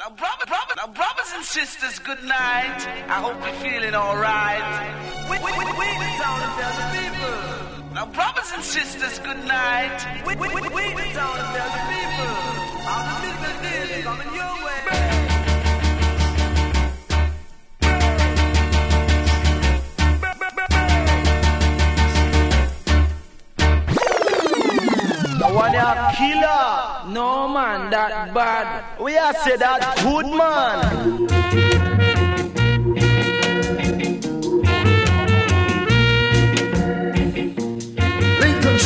Now, brother, brother, now, brothers and sisters, good night. I hope you're feeling alright. We, we, we, we the town and tell the people. Now, brothers and sisters, good night. We, we, we, we the town and tell the people. All the people is coming your way. one killer. No man, that bad. We are say that good man.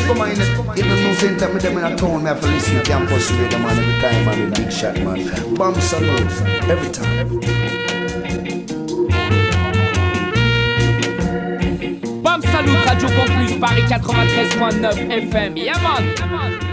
Come on, in the news center, me them in a town, me have to listen to campus radio, man, every time, man, big shot, man. Bomb salute, every time. Every time. Bam Salut, Radio Campus, Paris 93.9 FM. Yeah, man.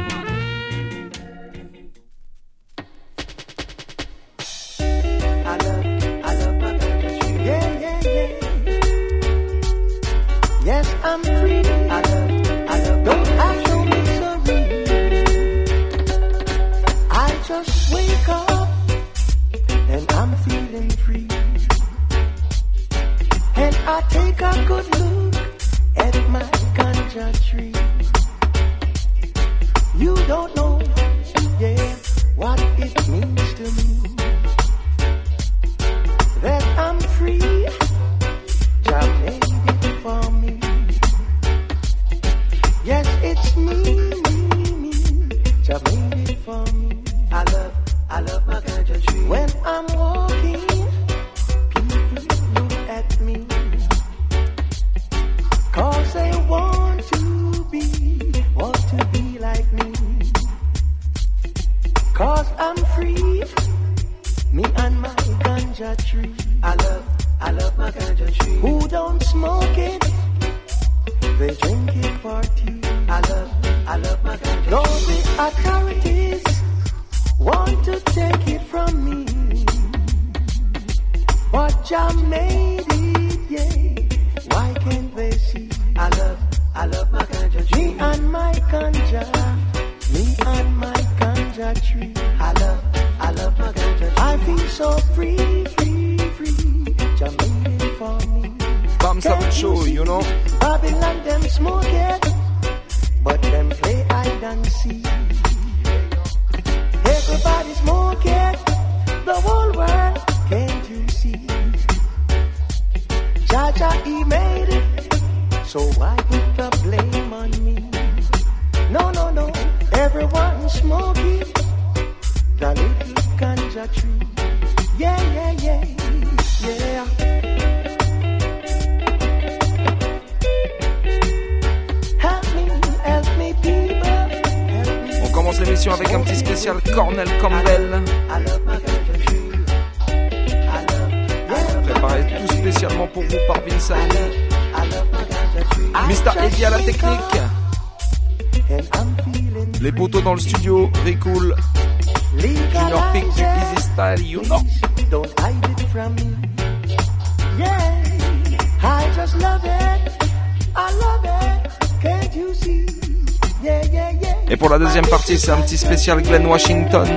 C'est un petit spécial Glen Washington.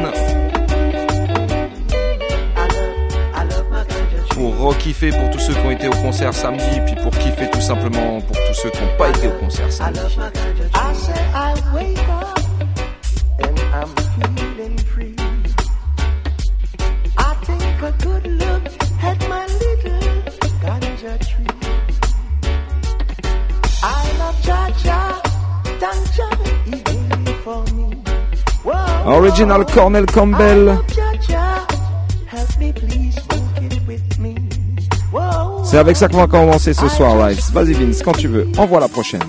Pour kiffer pour tous ceux qui ont été au concert samedi, puis pour kiffer tout simplement pour tous ceux qui n'ont pas été au concert samedi. Original Cornel Campbell. C'est avec ça qu'on va commencer ce soir, Rice. Vas-y Vince, quand tu veux, envoie la prochaine.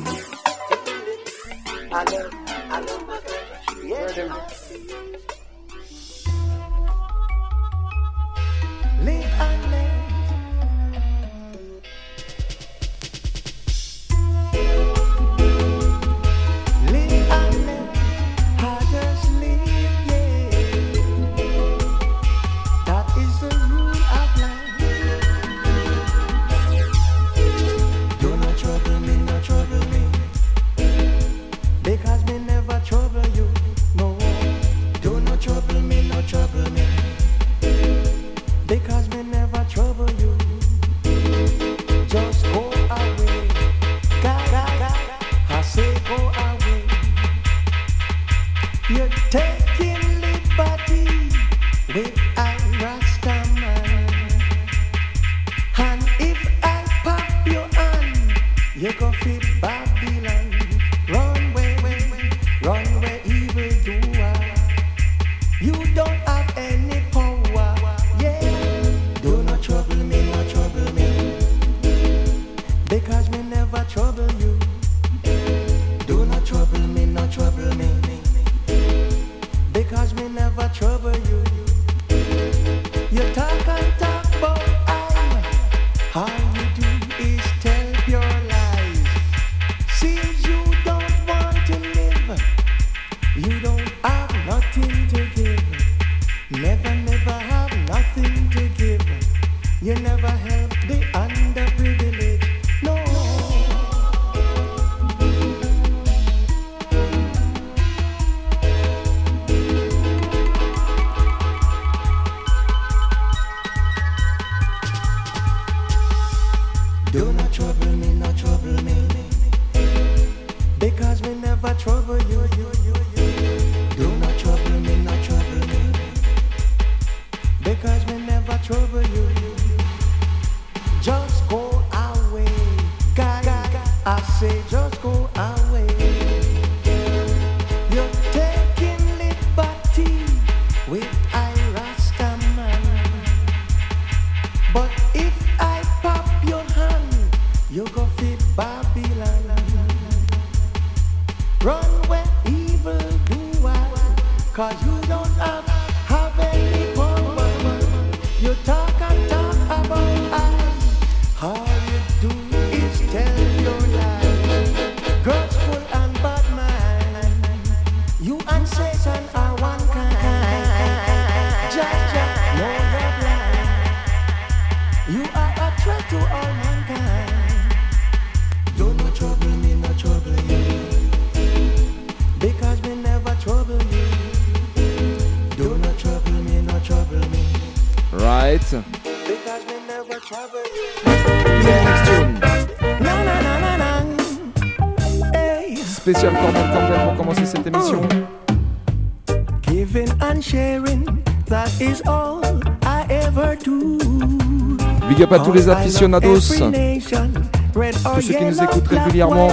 Les aficionados, tous ceux qui nous écoutent régulièrement.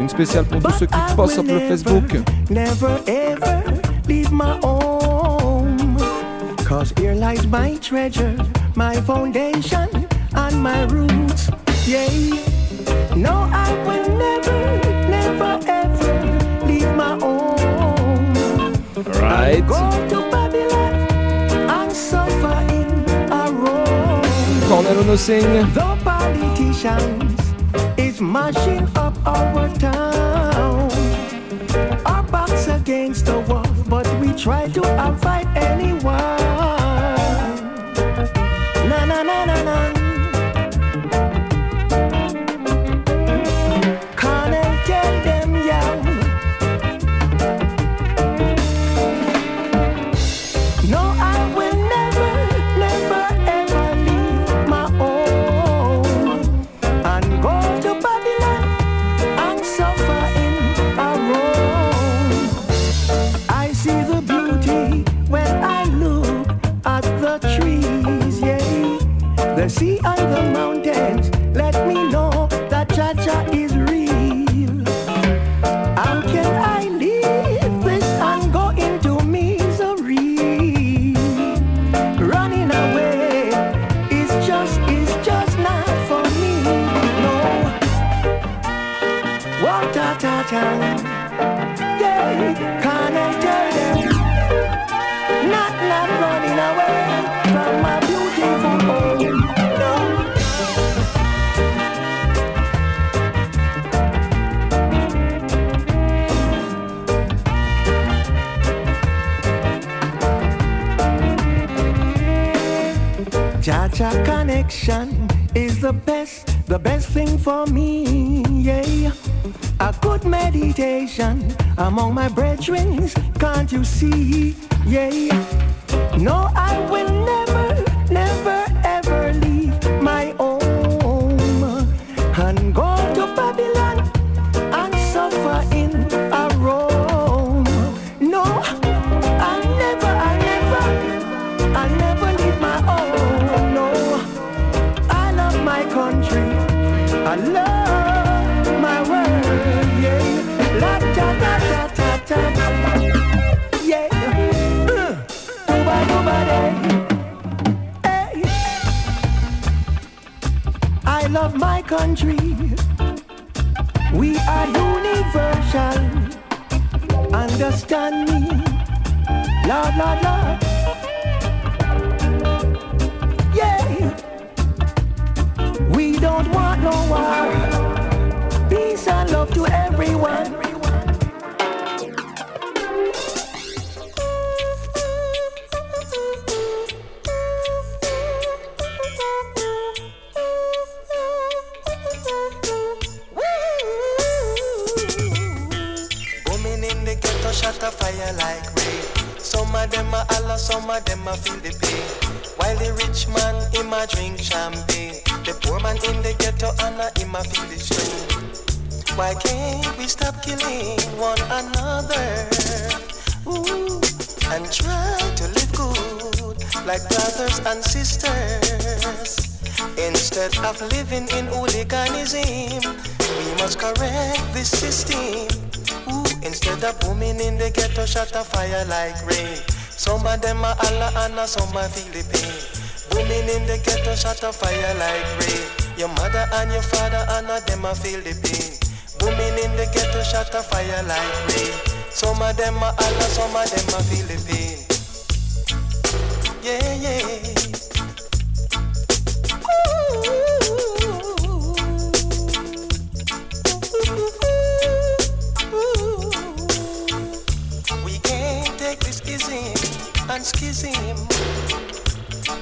Une spéciale pour tous ceux qui passent sur le Facebook. Cause here lies my treasure, my foundation and my roots. Yeah. No, I will never, never ever leave my home. Right. Cornell Onosing. The politicians is mashing up our town. Our backs against the wall, but we try to avoid connection is the best, the best thing for me. Yeah. A good meditation among my brethren, can't you see? Yeah. No, I will never, never, country. We are universal. Understand me, Lord, Lord, Lord. Yeah. We don't want no war. Peace and love to everyone. Fire like rain. Some of them a Allah, some of them a feel the pain. While the rich man him a drink champagne, the poor man in the ghetto and him a feel the strain. Why can't we stop killing one another? Ooh, and try to live good like brothers and sisters. Instead of living in hooliganism, we must correct this system. Instead of booming in the ghetto, shut a fire like rain. Some of them are Allah and some are pain. Booming in the ghetto, shut a fire like rain. Your mother and your father and them are pain. Booming in the ghetto, shut a fire like rain. Some of them are Allah, some of them are pain. Yeah, yeah.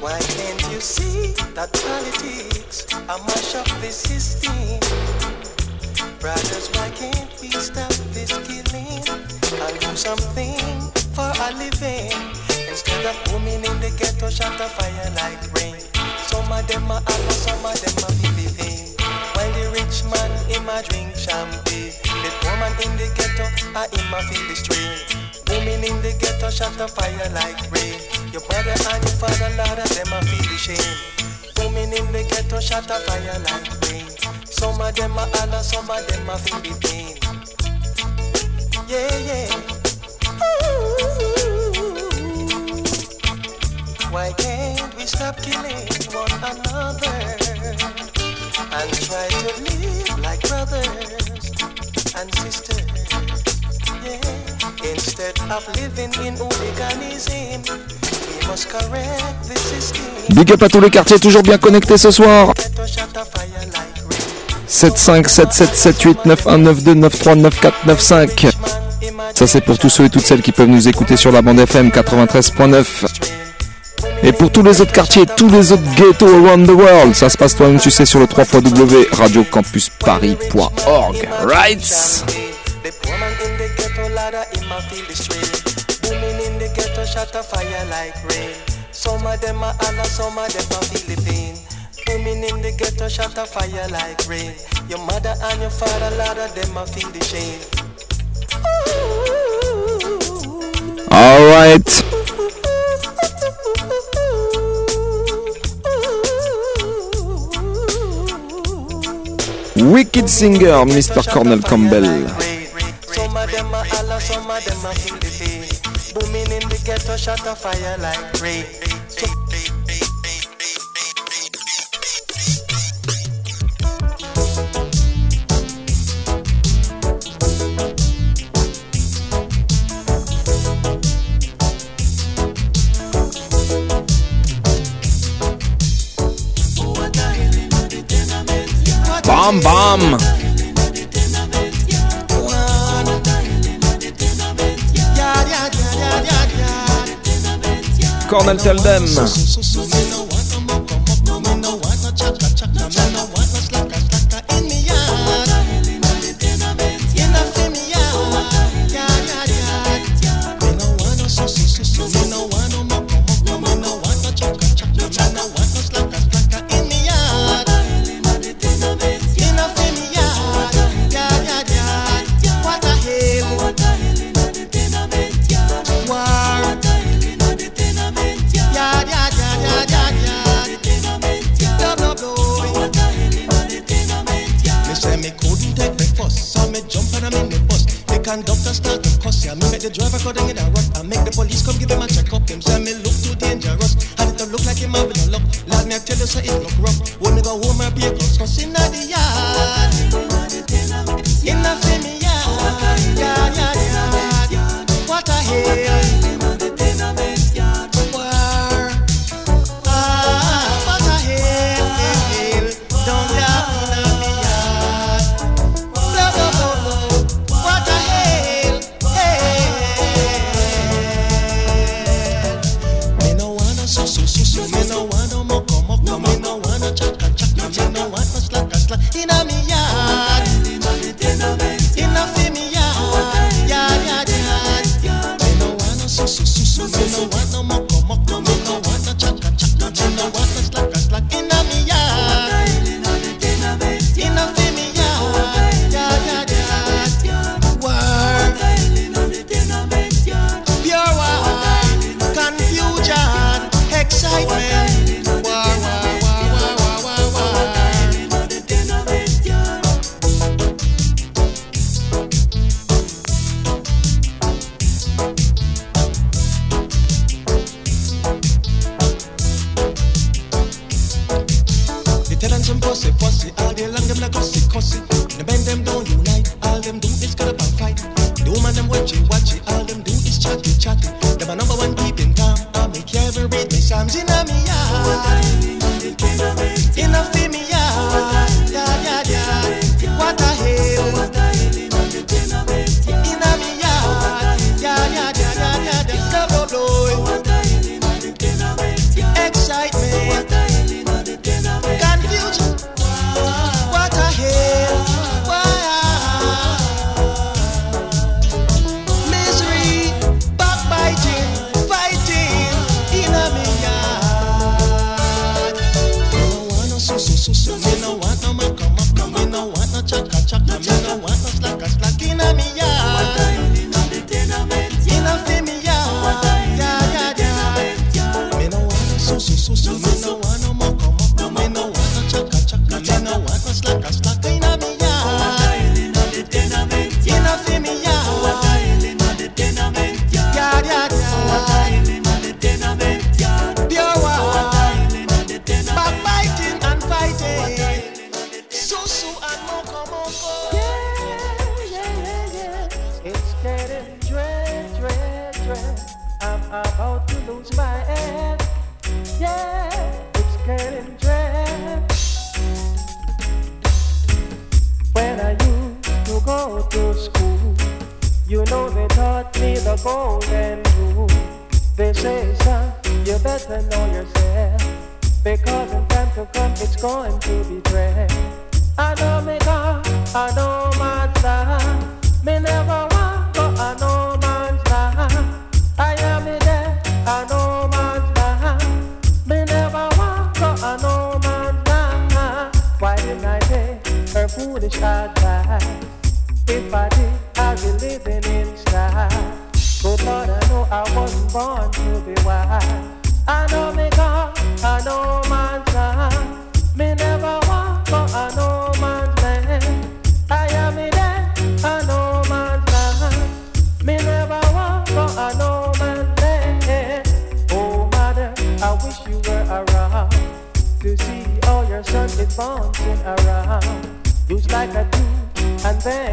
Why can't you see that politics are mash up the system? Brothers, why can't we stop this killing and do something for a living? Instead of booming in the ghetto, shut a fire like rain. Some of them are Allah, some of them are living. While the rich man, him a drink champagne. The in the ghetto, a him a feel the strain. Booming in the ghetto, shot a fire like rain. Your brother and your father, Lord, of them a feel the shame. Booming in the ghetto, shut a fire like rain. Some of them are Allah, some of them a feel the pain. Yeah, yeah. Ooh. Why can't we stop killing one another and try to live like brothers and sisters? Yeah. Instead of living in hooliganism, we must correct the system. Big up à tous les quartiers toujours bien connectés ce soir. Ghetto shut a fire like rain. 75 77 78 91 92 93 94 95. Ça c'est pour tous ceux et toutes celles qui peuvent nous écouter sur la bande FM 93.9. Et pour tous les autres quartiers, tous les autres ghettos around the world, ça se passe toi-même, tu sais, sur le 3 radiocampusparis.org. Right? The poor man in the ghetto ladder, him a feel the strain. Booming in the ghetto, shut a fire like rain. Some of them are Allah, some of them a feel the pain. Booming in the ghetto, shut a fire like rain. Your mother and your father, ladder, them a feel the shame. Alright. Wicked singer, Mr. Cornell Campbell. Booming in the ghetto, a fire like rain. Bam bam. Cornel tell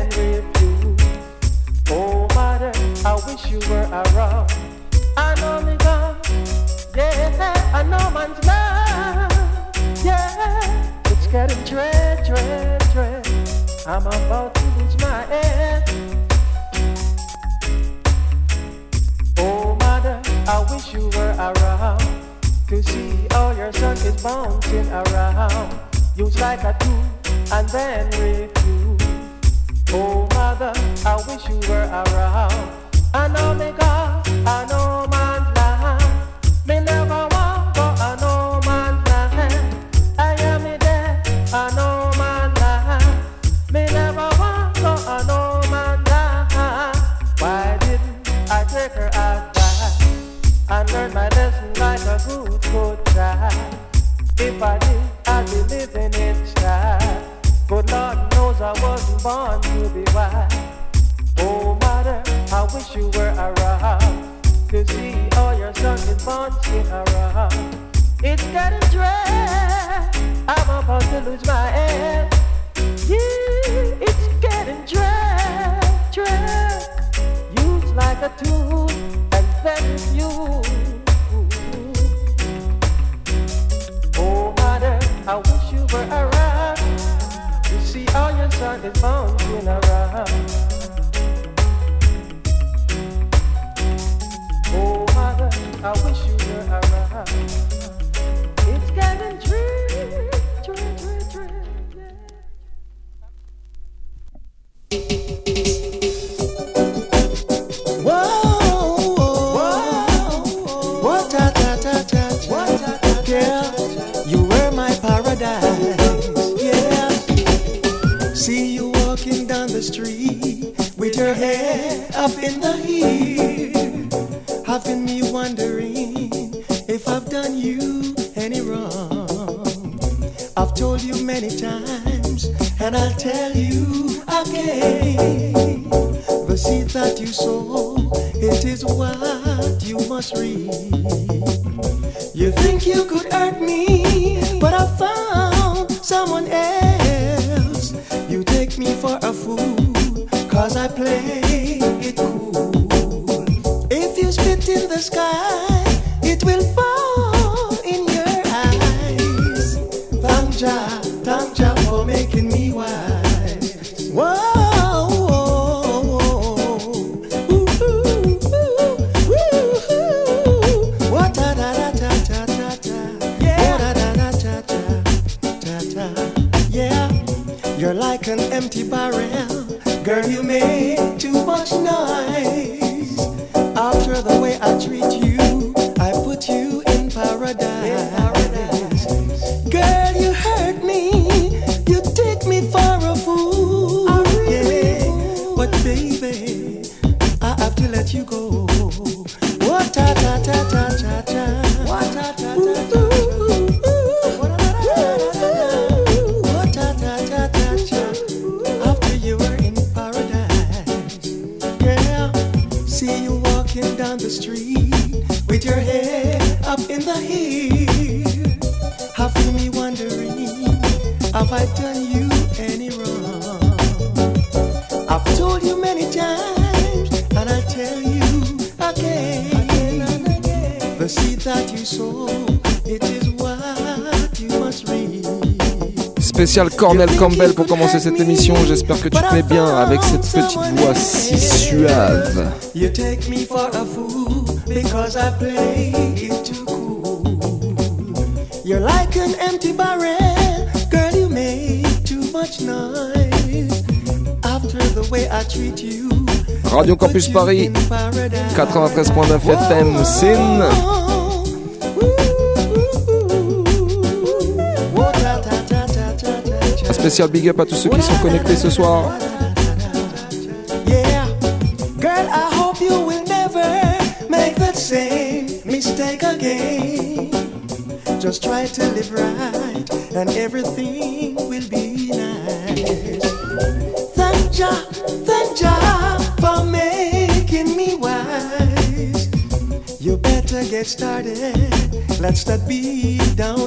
refuse. Oh, mother, I wish you were around. I know me gone. Yeah, I know man's love. Yeah, it's getting dread, dread, dread. I'm about to lose my head. Oh, mother, I wish you were around. To see how your son is bouncing around. Use like a tool and then refuse. Oh, mother, I wish you were around. I know me God, I know man's land. Me never want go, I know man's land. I am me there, I know man's land. Me never want go, I know man's land. Why didn't I take her advice and learn my lesson like a good good child? If I did, I'd be living in but Lord knows I wasn't born to be wise. Oh, mother, I wish you were around to see all your sons and bonds get around. It's getting dread. I'm about to lose my head. Yeah, it's getting dread, dread. Used like a tool and then you. Oh, mother, I wish you were around. You see how your side is bouncing around. Oh, mother, I wish you were around. Street with your head up in the air, having me wondering if I've done you any wrong. I've told you many times, and I'll tell you again. The seed that you sow, it is what you must reap. You think you could hurt me, but I found someone else. Take me for a fool, cause I play it cool. If you spit in the sky, it will fall Spécial Cornel Campbell pour commencer cette émission. J'espère que tu te mets bien avec cette petite voix si suave. You take me for a fool because I play it too cool. You're like an empty barrel, girl. You make too much noise. After the way I treat you, Radio Campus Paris, 93.9 FM, Sin. Spécial big up à tous ceux qui sont connectés ce soir. You will never make that same mistake again. Just try to live right, and everything will be nice. Thank Jah, thank Jah for making me wise. You better get started. Let's not be downhearted.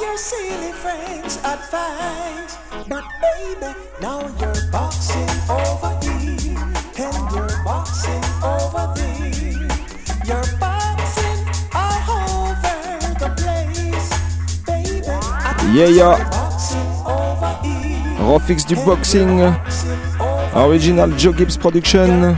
your silly friends' advice. But baby, now you're boxing over here and you're boxing over there. You're boxing all over the place, baby. I Yeah, yeah. Refix du boxing. Original Joe Gibbs Production.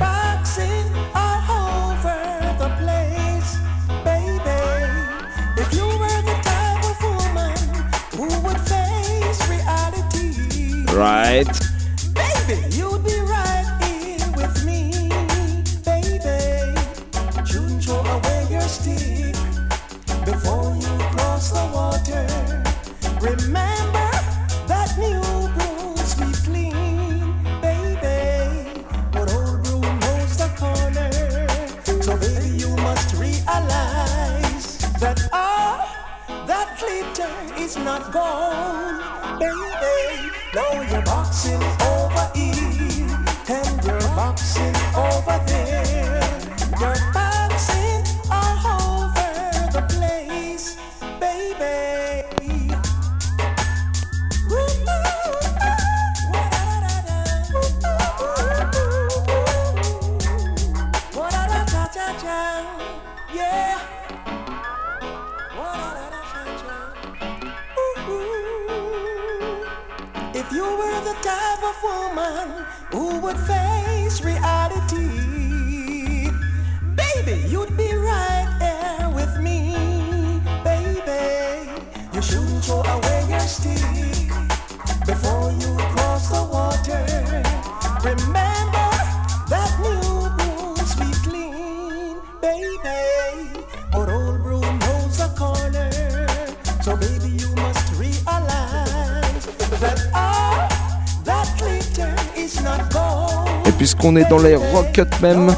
on est dans les rockets même.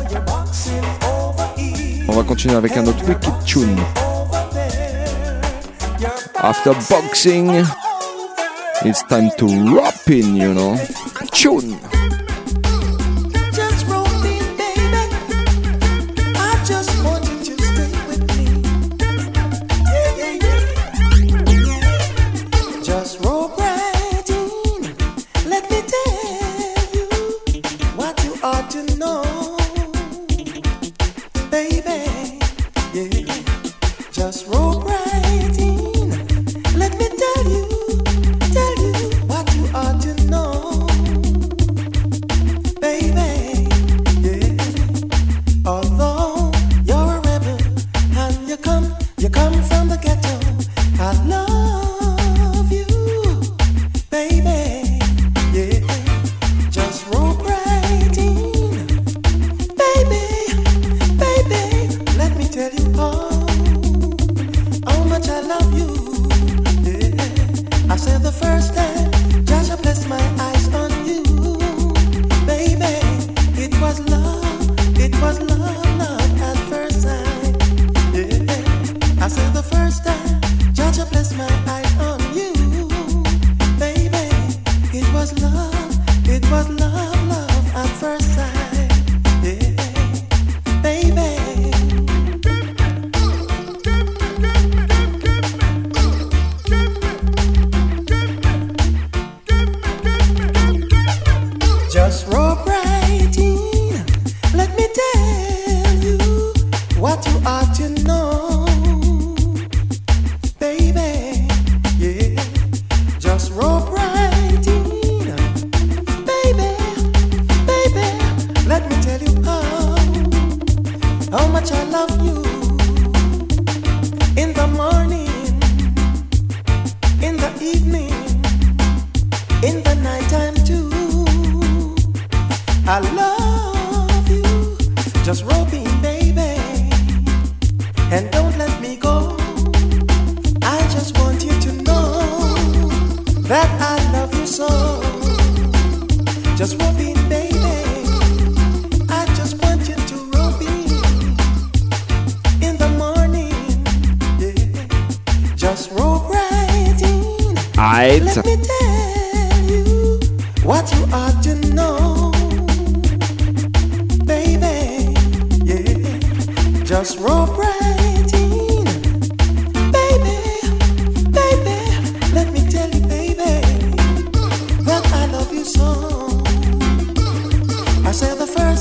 On va continuer avec un autre wicked tune. After boxing, it's time to rap in, you know. Tune!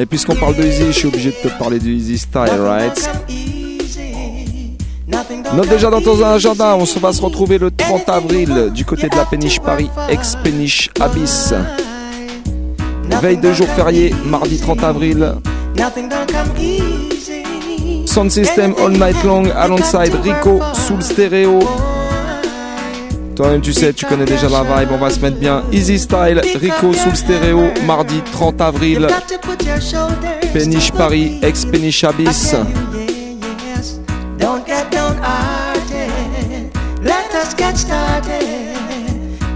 Et puisqu'on parle de Easy, je suis obligé de te parler de Easy Style, right? Note déjà dans ton agenda, on va se retrouver le 30 avril du côté de la Péniche Paris, ex-Péniche Abyss. Veille de jour férié, mardi 30 avril. Sound System All Night Long alongside Rico, Soul Stereo, toi-même, tu sais, tu connais déjà la vibe. On va se mettre bien. Easy Style, Rico sous le stéréo, mardi 30 avril. Péniche Paris, ex Péniche Abyss. Don't get downhearted. Let us get started.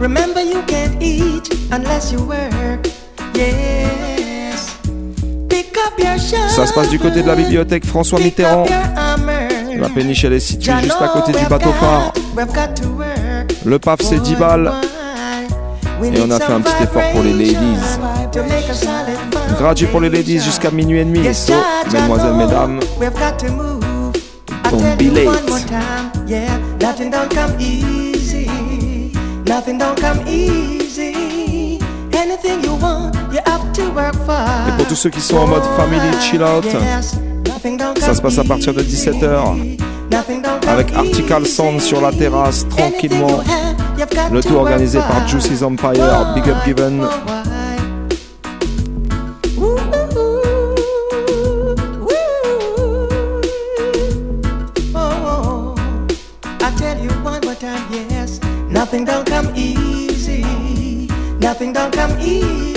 Remember, you can't eat unless you work. Yes. Pick up your Ça se passe du côté de la bibliothèque François Mitterrand. La péniche, elle est située juste à côté du bateau phare. Le paf, c'est 10 balles. Et on a fait un petit effort pour les ladies. Gratuit pour les ladies jusqu'à minuit et demi. So, mesdemoiselles, mesdames, don't be late. Nothing don't come easy. Anything you want, you have to work for. Et pour tous ceux qui sont en mode family chill out, ça se passe à partir de 17h avec Article Sound sur la terrasse tranquillement. Le tout organisé par Juicy's Empire, Big Up Given. I tell you one more time, yes. Nothing don't come easy. Nothing don't come easy.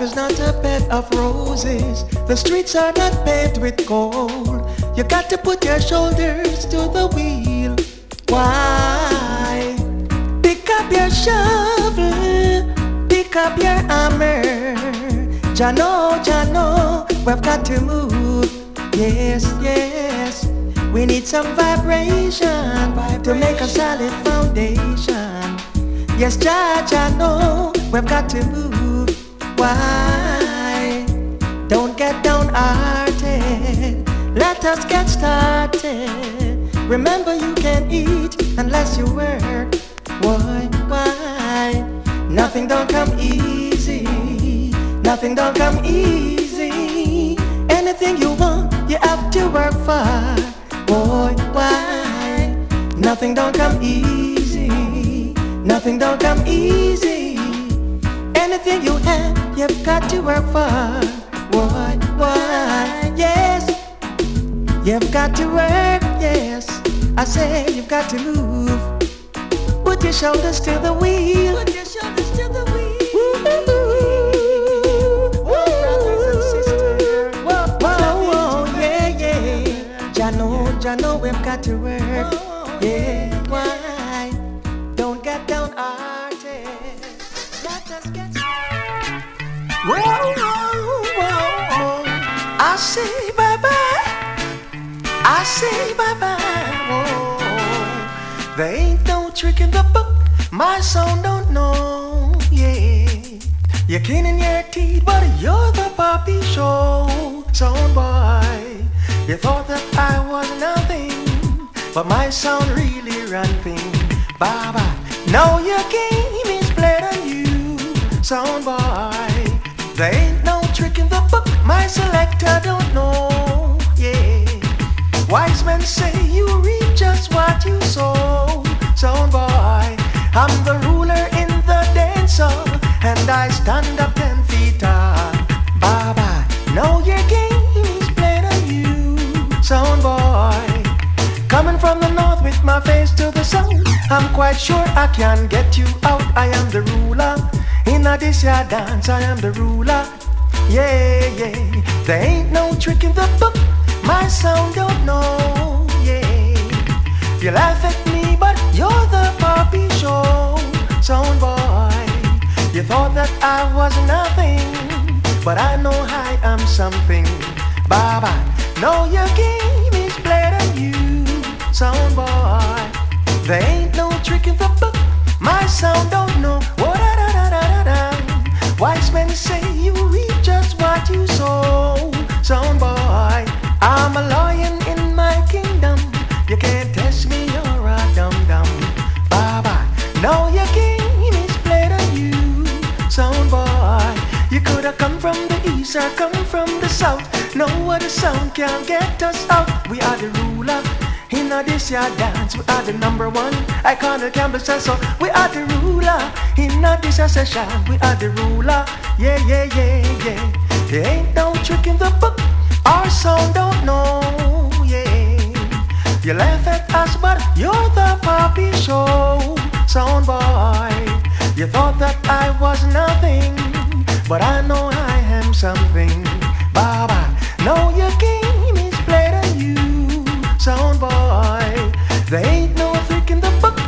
Life is not a bed of roses. The streets are not paved with gold. You got to put your shoulders to the wheel. Why? Pick up your shovel, pick up your hammer. Jano, Jano, we've got to move. Yes, yes. We need some vibration, to make a solid foundation. Yes, Jah, Jano, we've got to move. Why? Don't get downhearted. Let us get started. Remember, you can't eat unless you work. Why? Why? Nothing don't come easy. Nothing don't come easy. Anything you want, you have to work for. Boy, why? Nothing don't come easy. Nothing don't come easy. Anything you have, you've got to work for. Why? Why? Yes. You've got to work, yes. I say you've got to move. Put your shoulders to the wheel. Put your shoulders to the wheel. brothers and sisters. Whoa, whoa, oh, yeah, yeah. Jano, Jano, we've got to work. Oh, yeah, say bye bye. I say bye bye. Whoa. There ain't no trick in the book. My son don't know. Yeah. You're cleaning your teeth, but you're the puppy show. Son boy. You thought that I was nothing, but my sound really run thing. Bye bye. Now your game is played on you, sound boy. There ain't trick in the book, my selector don't know. Yeah. Wise men say you reap just what you sow, sound boy. I'm the ruler in the dance hall, and I stand up ten feet tall. Bye bye. Now your game is played on you, sound boy. Coming from the north with my face to the south, I'm quite sure I can get you out. I am the ruler. In a this dance, I am the ruler. Yeah, yeah. There ain't no trick in the book. My sound don't know. Yeah. You laugh at me, but you're the puppy show. Sound boy. You thought that I was nothing, but I know I am something. Bye bye. Know your game is on you, sound boy. There ain't no trick in the book. My sound don't know. Wise men say you reap what you sow, sound boy. I'm a lion in my kingdom. You can't test me, you're a dum dum. Bye bye. Now your game is played on you, sound boy. You could have come from the east or come from the south. No other sound can get us out. We are the ruler. In this year dance, we are the number one. I can't Campbell says so. We are the ruler. In this year session, we are the ruler. Yeah, yeah, yeah, yeah. They ain't no trick in the book. Our song don't know, yeah. You laugh at us, but you're the poppy show sound boy. You thought that I was nothing, but I know I am something. Baba, know your game is played on you, sound boy. There ain't no trick in the book.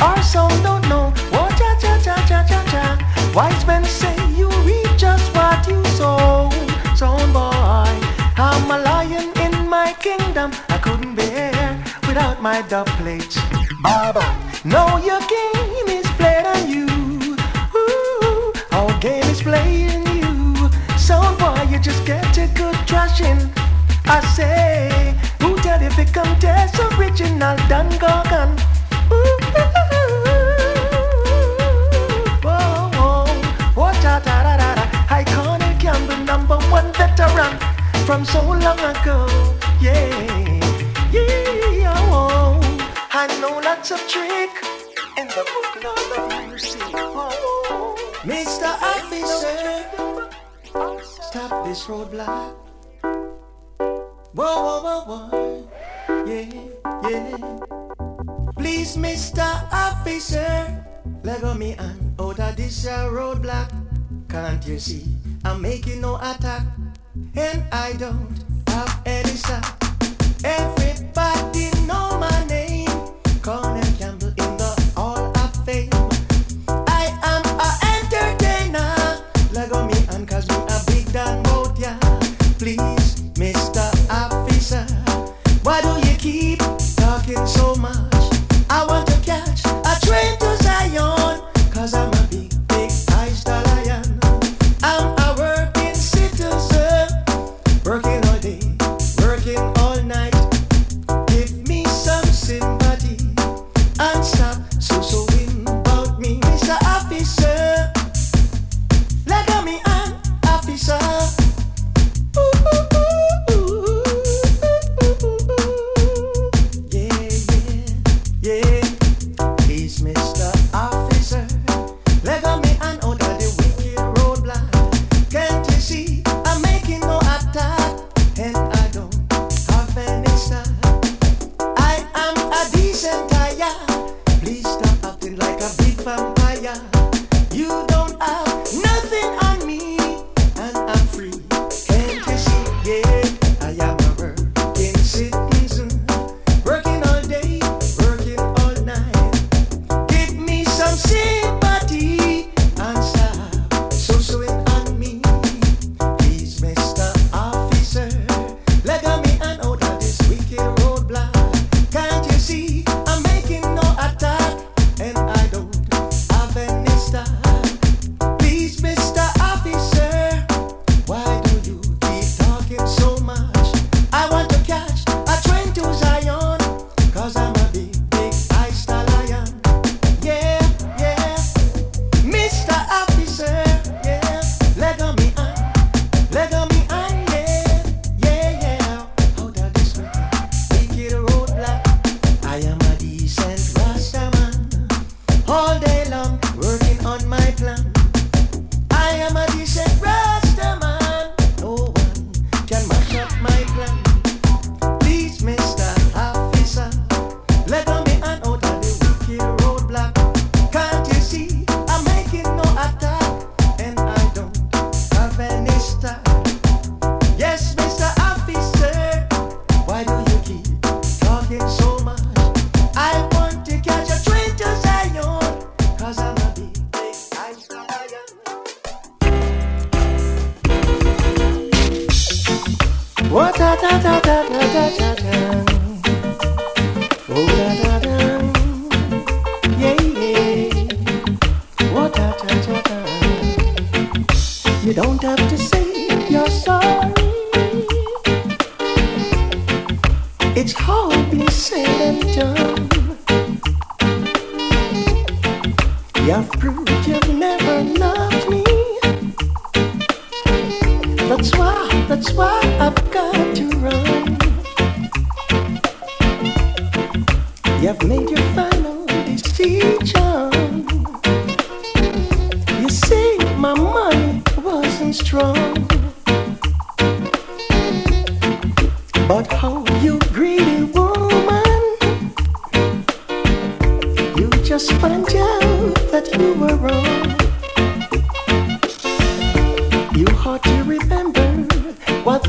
Our song don't know. Oh cha cha cha cha cha. Wise men say. Stone boy. I'm a lion in my kingdom. I couldn't bear without my dub plate. Baba, know your game is played on you. Ooh, our game is played on you. stone boy, you just get a good thrashing. I say, who tell if it come test original Don Gorgon? that from so long ago. Yeah, yeah, oh. I know lots of trick in the book, Lord see. Oh. Mr. Officer, stop this roadblock. Whoa, whoa, whoa, whoa. Yeah, yeah. Please, Mr. Officer, let go me and out of this roadblock. Can't you see? I'm making no attack and I don't have any sound. Everybody know my name. Call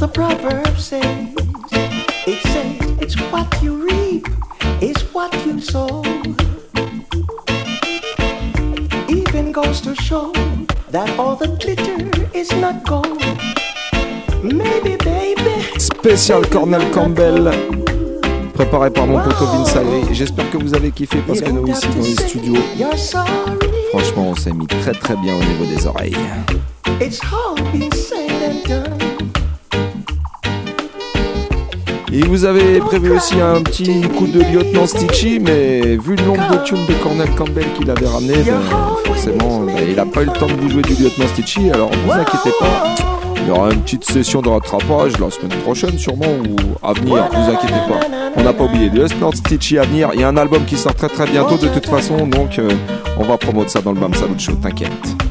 proverb says. It says it's what you reap is what you sow. Even goes to show that all the glitter is not gold. Maybe, baby. Spécial Cornel Campbell. Préparé par mon poteau Vince. J'espère que vous avez kiffé parce que nous ici dans les studios, franchement, on s'est mis très très bien au niveau des oreilles. It's all been said and done. Et vous avez prévu aussi un petit coup de lieutenant Stitchy, mais vu le nombre de tunes de Cornel Campbell qu'il avait ramené, ben, forcément, ben, il n'a pas eu le temps de vous jouer du lieutenant Stitchy, alors ne vous inquiétez pas. Il y aura une petite session de rattrapage la semaine prochaine sûrement ou à venir, vous inquiétez pas. On n'a pas oublié le lieutenant Stitchy à venir. Il y a un album qui sort très très bientôt de toute façon, donc euh, on va promouvoir ça dans le Bam Salut Show, t'inquiète.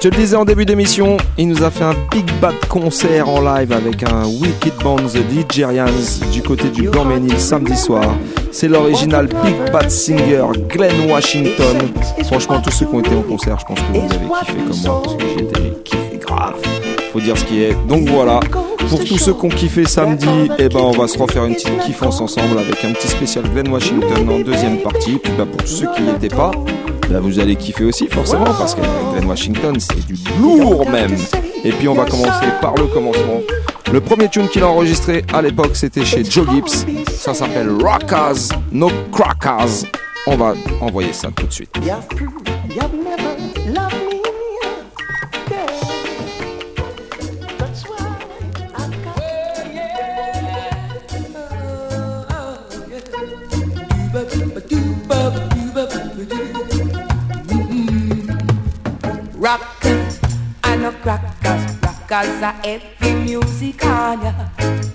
Je te le disais en début d'émission, il nous a fait un big bad concert en live avec un Wicked Band The Nigerians du côté du Blanc-Ménil samedi soir. C'est l'original Big Bad Singer Glenn Washington. Franchement, tous ceux qui ont été au concert, je pense que vous avez kiffé comme moi, parce que j'ai été kiffé grave. Faut dire ce qui est. Donc voilà, pour tous ceux qui ont kiffé samedi, eh ben on va se refaire une petite kiffance ensemble avec un petit spécial Glenn Washington en deuxième partie. Puis bah, pour ceux qui n'y étaient pas, bah, vous allez kiffer aussi forcément parce que Glenn Washington c'est du lourd même. Et puis on va commencer par le commencement. Le premier tune qu'il a enregistré à l'époque c'était chez Joe Gibbs. Ça s'appelle Rockers No Crackers. On va envoyer ça tout de suite. Rockers and no crackers, rockers are heavy music on ya.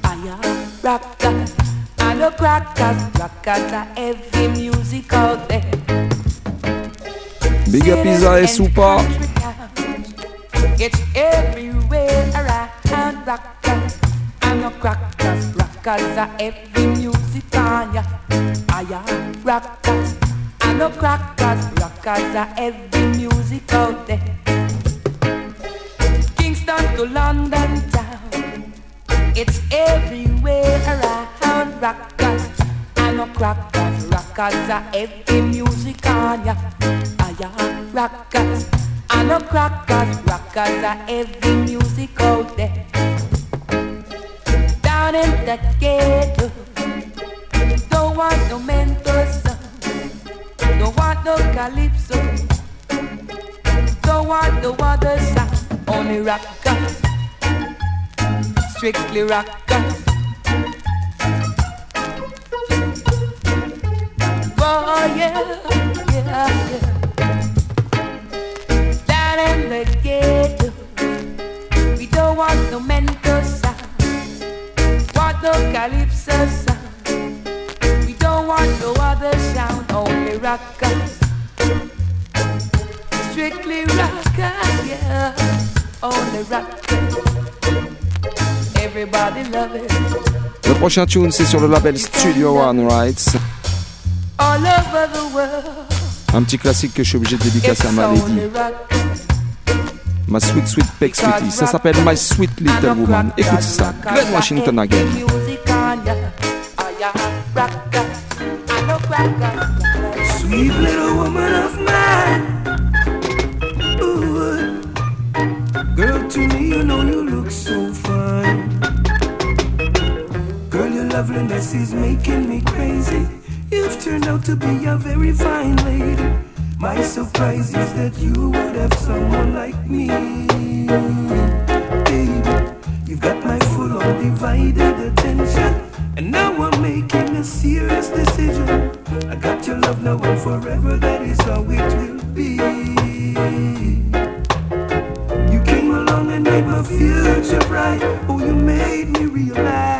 Aya, rockers and no crackers, rockers are heavy music out there. Big up et Soupa. It's everywhere around rockers and no crackers, rockers are heavy music on ya. Aya, rockers and no crackers, rockers are heavy music out there. Kingston to London town. It's everywhere around rockers and no crackers. Rockers are heavy music on ya. Aya, rockers and no crackers. Rockers are heavy music out there. Down in the ghetto, don't want no mental son. Don't want no calypso. Don't want no other sound. Only rockers. Strictly rockers. Oh yeah, Le prochain tune c'est sur le label Studio One Rights. All over the world. Un petit classique que je suis obligé de dédicacer à ma lady. Ma sweet sweet peck sweetie. Ça s'appelle My Sweet Little Woman. Écoute ça. Glenn Washington again. Sweet little woman of loveliness is making me crazy. You've turned out to be a very fine lady. My surprise is that you would have someone like me. Baby, you've got my full undivided attention. And now I'm making a serious decision. I got your love now and forever, that is how it will be. You came along and made my future bright. Oh, you made me realize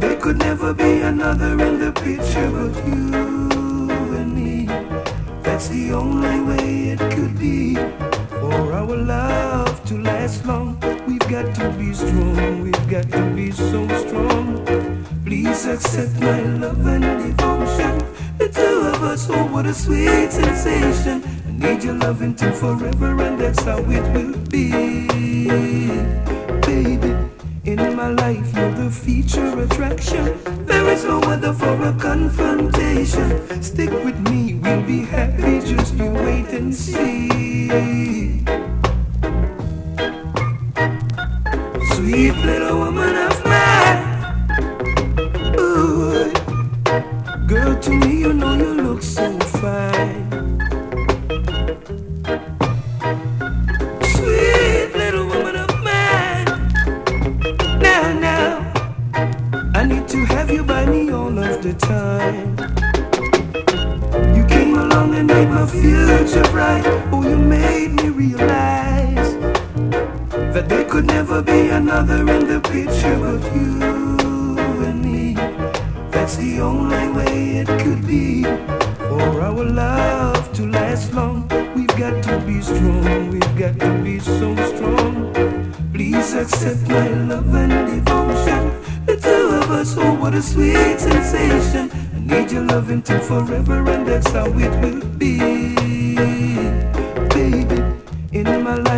there could never be another in the picture but you and me. That's the only way it could be. For our love to last long, we've got to be strong, we've got to be so strong. Please accept my love and devotion. The two of us, oh, what a sweet sensation. I need your love until forever, and that's how it will be, baby in my life, you're the feature attraction. There is no other for a confrontation. Stick with me, we'll be happy, just you wait and see.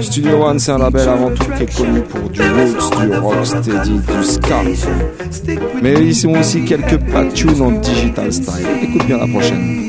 Studio One, c'est un label avant tout qui est connu pour du roots, du rocksteady, du ska. Mais ils ont aussi quelques patchounes en digital style. Écoute bien la prochaine.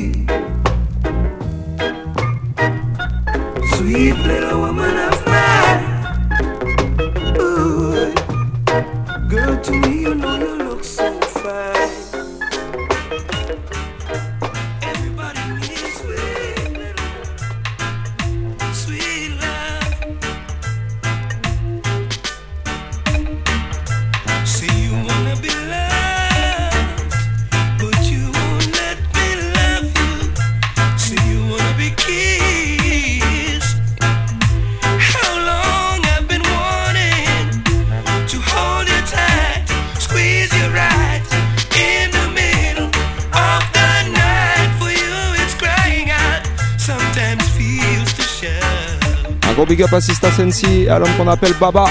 bassiste à Sensi, à l'homme qu'on appelle Baba.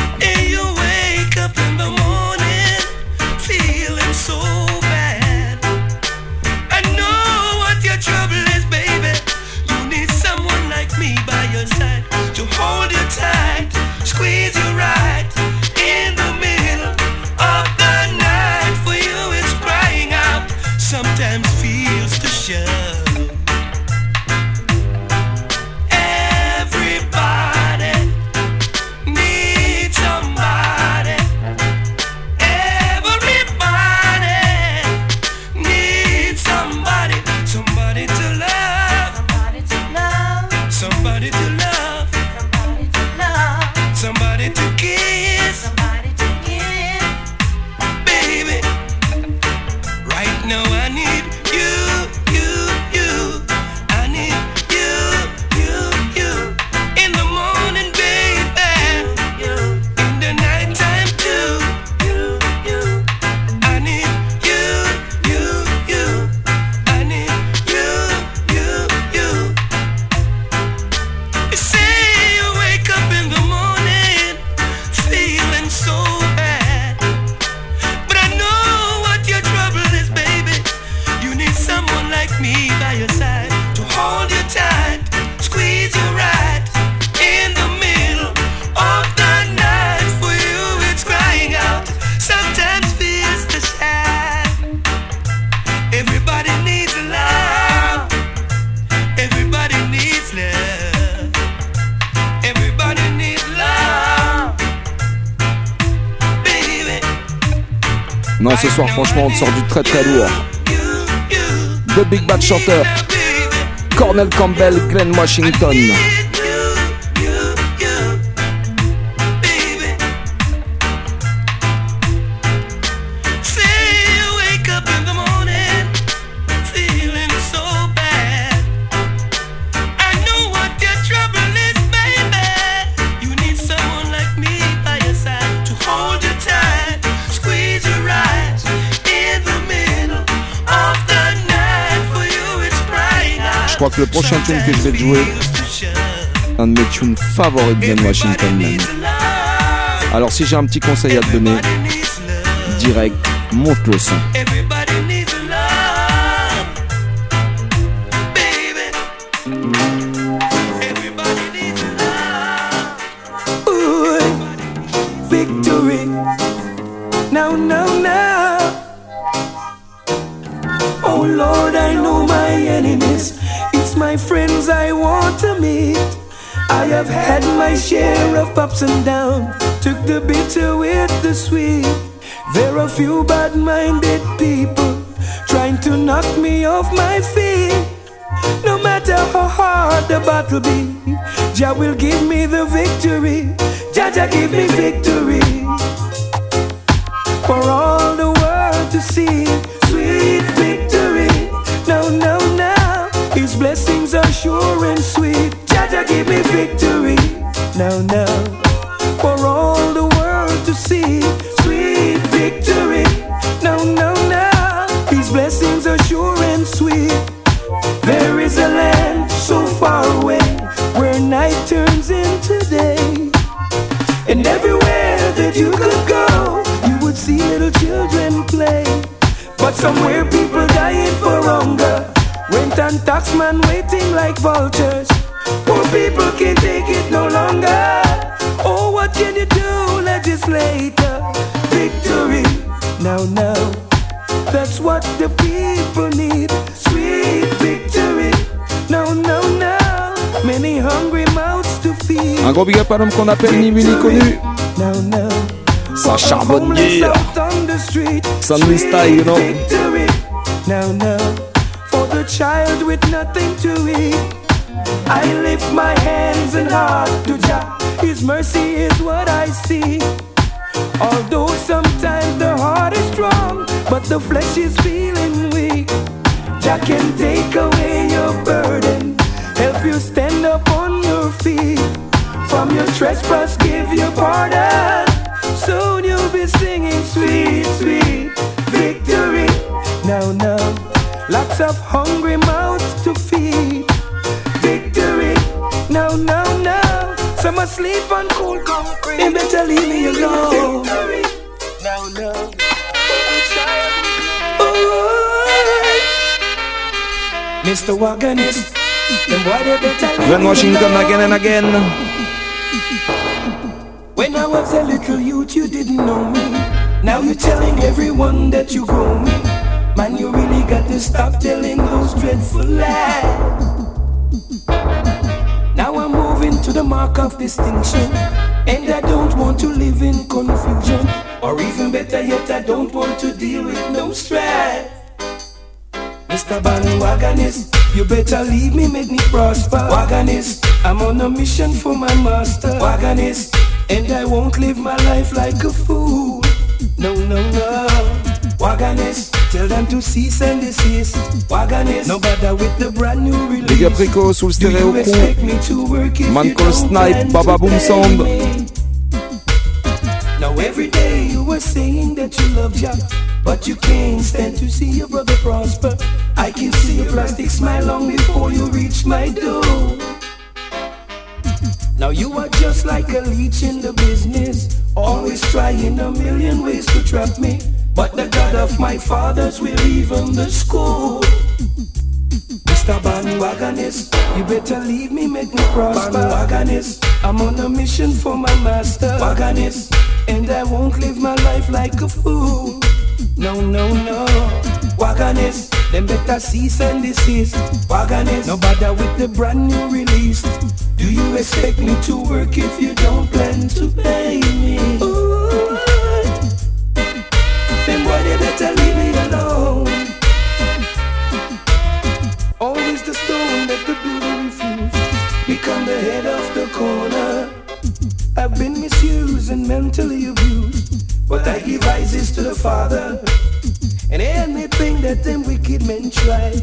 60 sur du très très lourd. The Big Bad Chanteur, Cornel Campbell, Glenn Washington. le prochain tune que je vais te jouer. Un de mes tunes favoris de Washington. Alors si j'ai un petit conseil à te donner, direct, monte le son. Ups and downs, took the bitter with the sweet. There are few bad minded people trying to knock me off my feet. No matter how hard the battle be, Jah will give me the victory. Jah Jah give me victory. Everywhere that you could go, you would see little children play. But somewhere people dying for hunger. Went on taxman waiting like vultures. Poor people can't take it no longer. Oh, what can you do, legislator? Victory. Now, now. That's what the people need. Sweet victory. No, no, no. Many hungry mouths to feed. Un gros big up à l'homme qu'on appelle ni vu ni connu. No, no. Ça charbonne dur. Sunday style, you know. Victory. No, no. For the child with nothing to eat. I lift my hands and heart to Jah. His mercy is what I see. Although sometimes the heart is strong, but the flesh is feeling weak. Jah can take away your burden, help you stand up on your feet. From your trespass, give you pardon. Soon you'll be singing sweet, sweet victory. Now, now, lots of hungry mouths to feed. Victory. No, no, no. Some asleep on cool concrete. They better leave me alone. Victory. No, no. Mr. Wagonist, then why they better me Washington again and again. When I was a little youth, you didn't know me. Now you're telling everyone that you grow me. Man, you really got to stop telling those dreadful lies. Now I'm moving to the mark of distinction. And I don't want to live in confusion. Or even better yet, I don't want to deal with no strife. Mr. Bandwagonist, you better leave me, make me prosper. Wagonist, I'm on a mission for my master. Wagonist, and I won't live my life like a fool. No, no, no. Wagonist, tell them to cease and desist. Wagonist, no bother with the brand new release. Big up Rico sous le stéréo you expect me to work if Man call Snipe, Baba Boom Sound. Now every day you were saying that you loved Jah, but you can't stand to see your brother prosper. I can see your plastic smile long before you reach my door. Now you are just like a leech in the business, always trying a million ways to trap me. But the God of my fathers will even the school. Mr. Bandwagonist, you better leave me, make me prosper. Bandwagonist, I'm on a mission for my master. Wagonist, and I won't live my life like a fool. No, no, no. Wagonist, them better cease and desist. Wagonist, no bother with the brand new release. Do you expect me to work if you don't plan to pay me? Ooh, then why they better leave me alone? Always the stone that the builder refused. Become the head of the corner. Been misused and mentally abused. But I give rises to the Father. And anything that them wicked men try.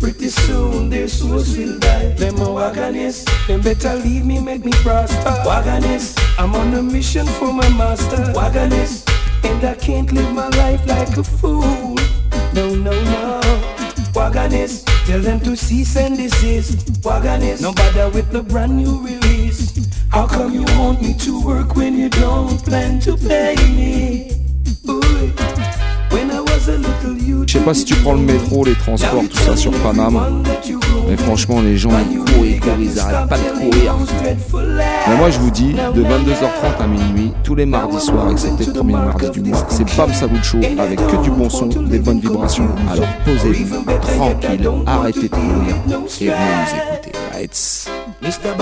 Pretty soon their souls will die. Them a them better leave me, make me prosper. Wagonist, I'm on a mission for my master. Wagonist, and I can't live my life like a fool. No, no, no. Wagonist, tell them to cease and desist. Wagonist, no bother with the brand new release. How come you want me to work when you don't plan to pay me? Ooh, youth, you pas si tu prends le métro, les transports, tout ça sur Paname. Mais franchement, les gens ils courent, ils courent, ils arrêtent pas de courir. Mais moi, je vous dis, de 22h30 à minuit, tous les mardis soirs, excepté le premier mardi du mois, c'est Bam Salut Show avec que du bon son, des bonnes vibrations. Alors posez-vous tranquille, arrêtez de courir et venez nous écouter. Lights. Mr.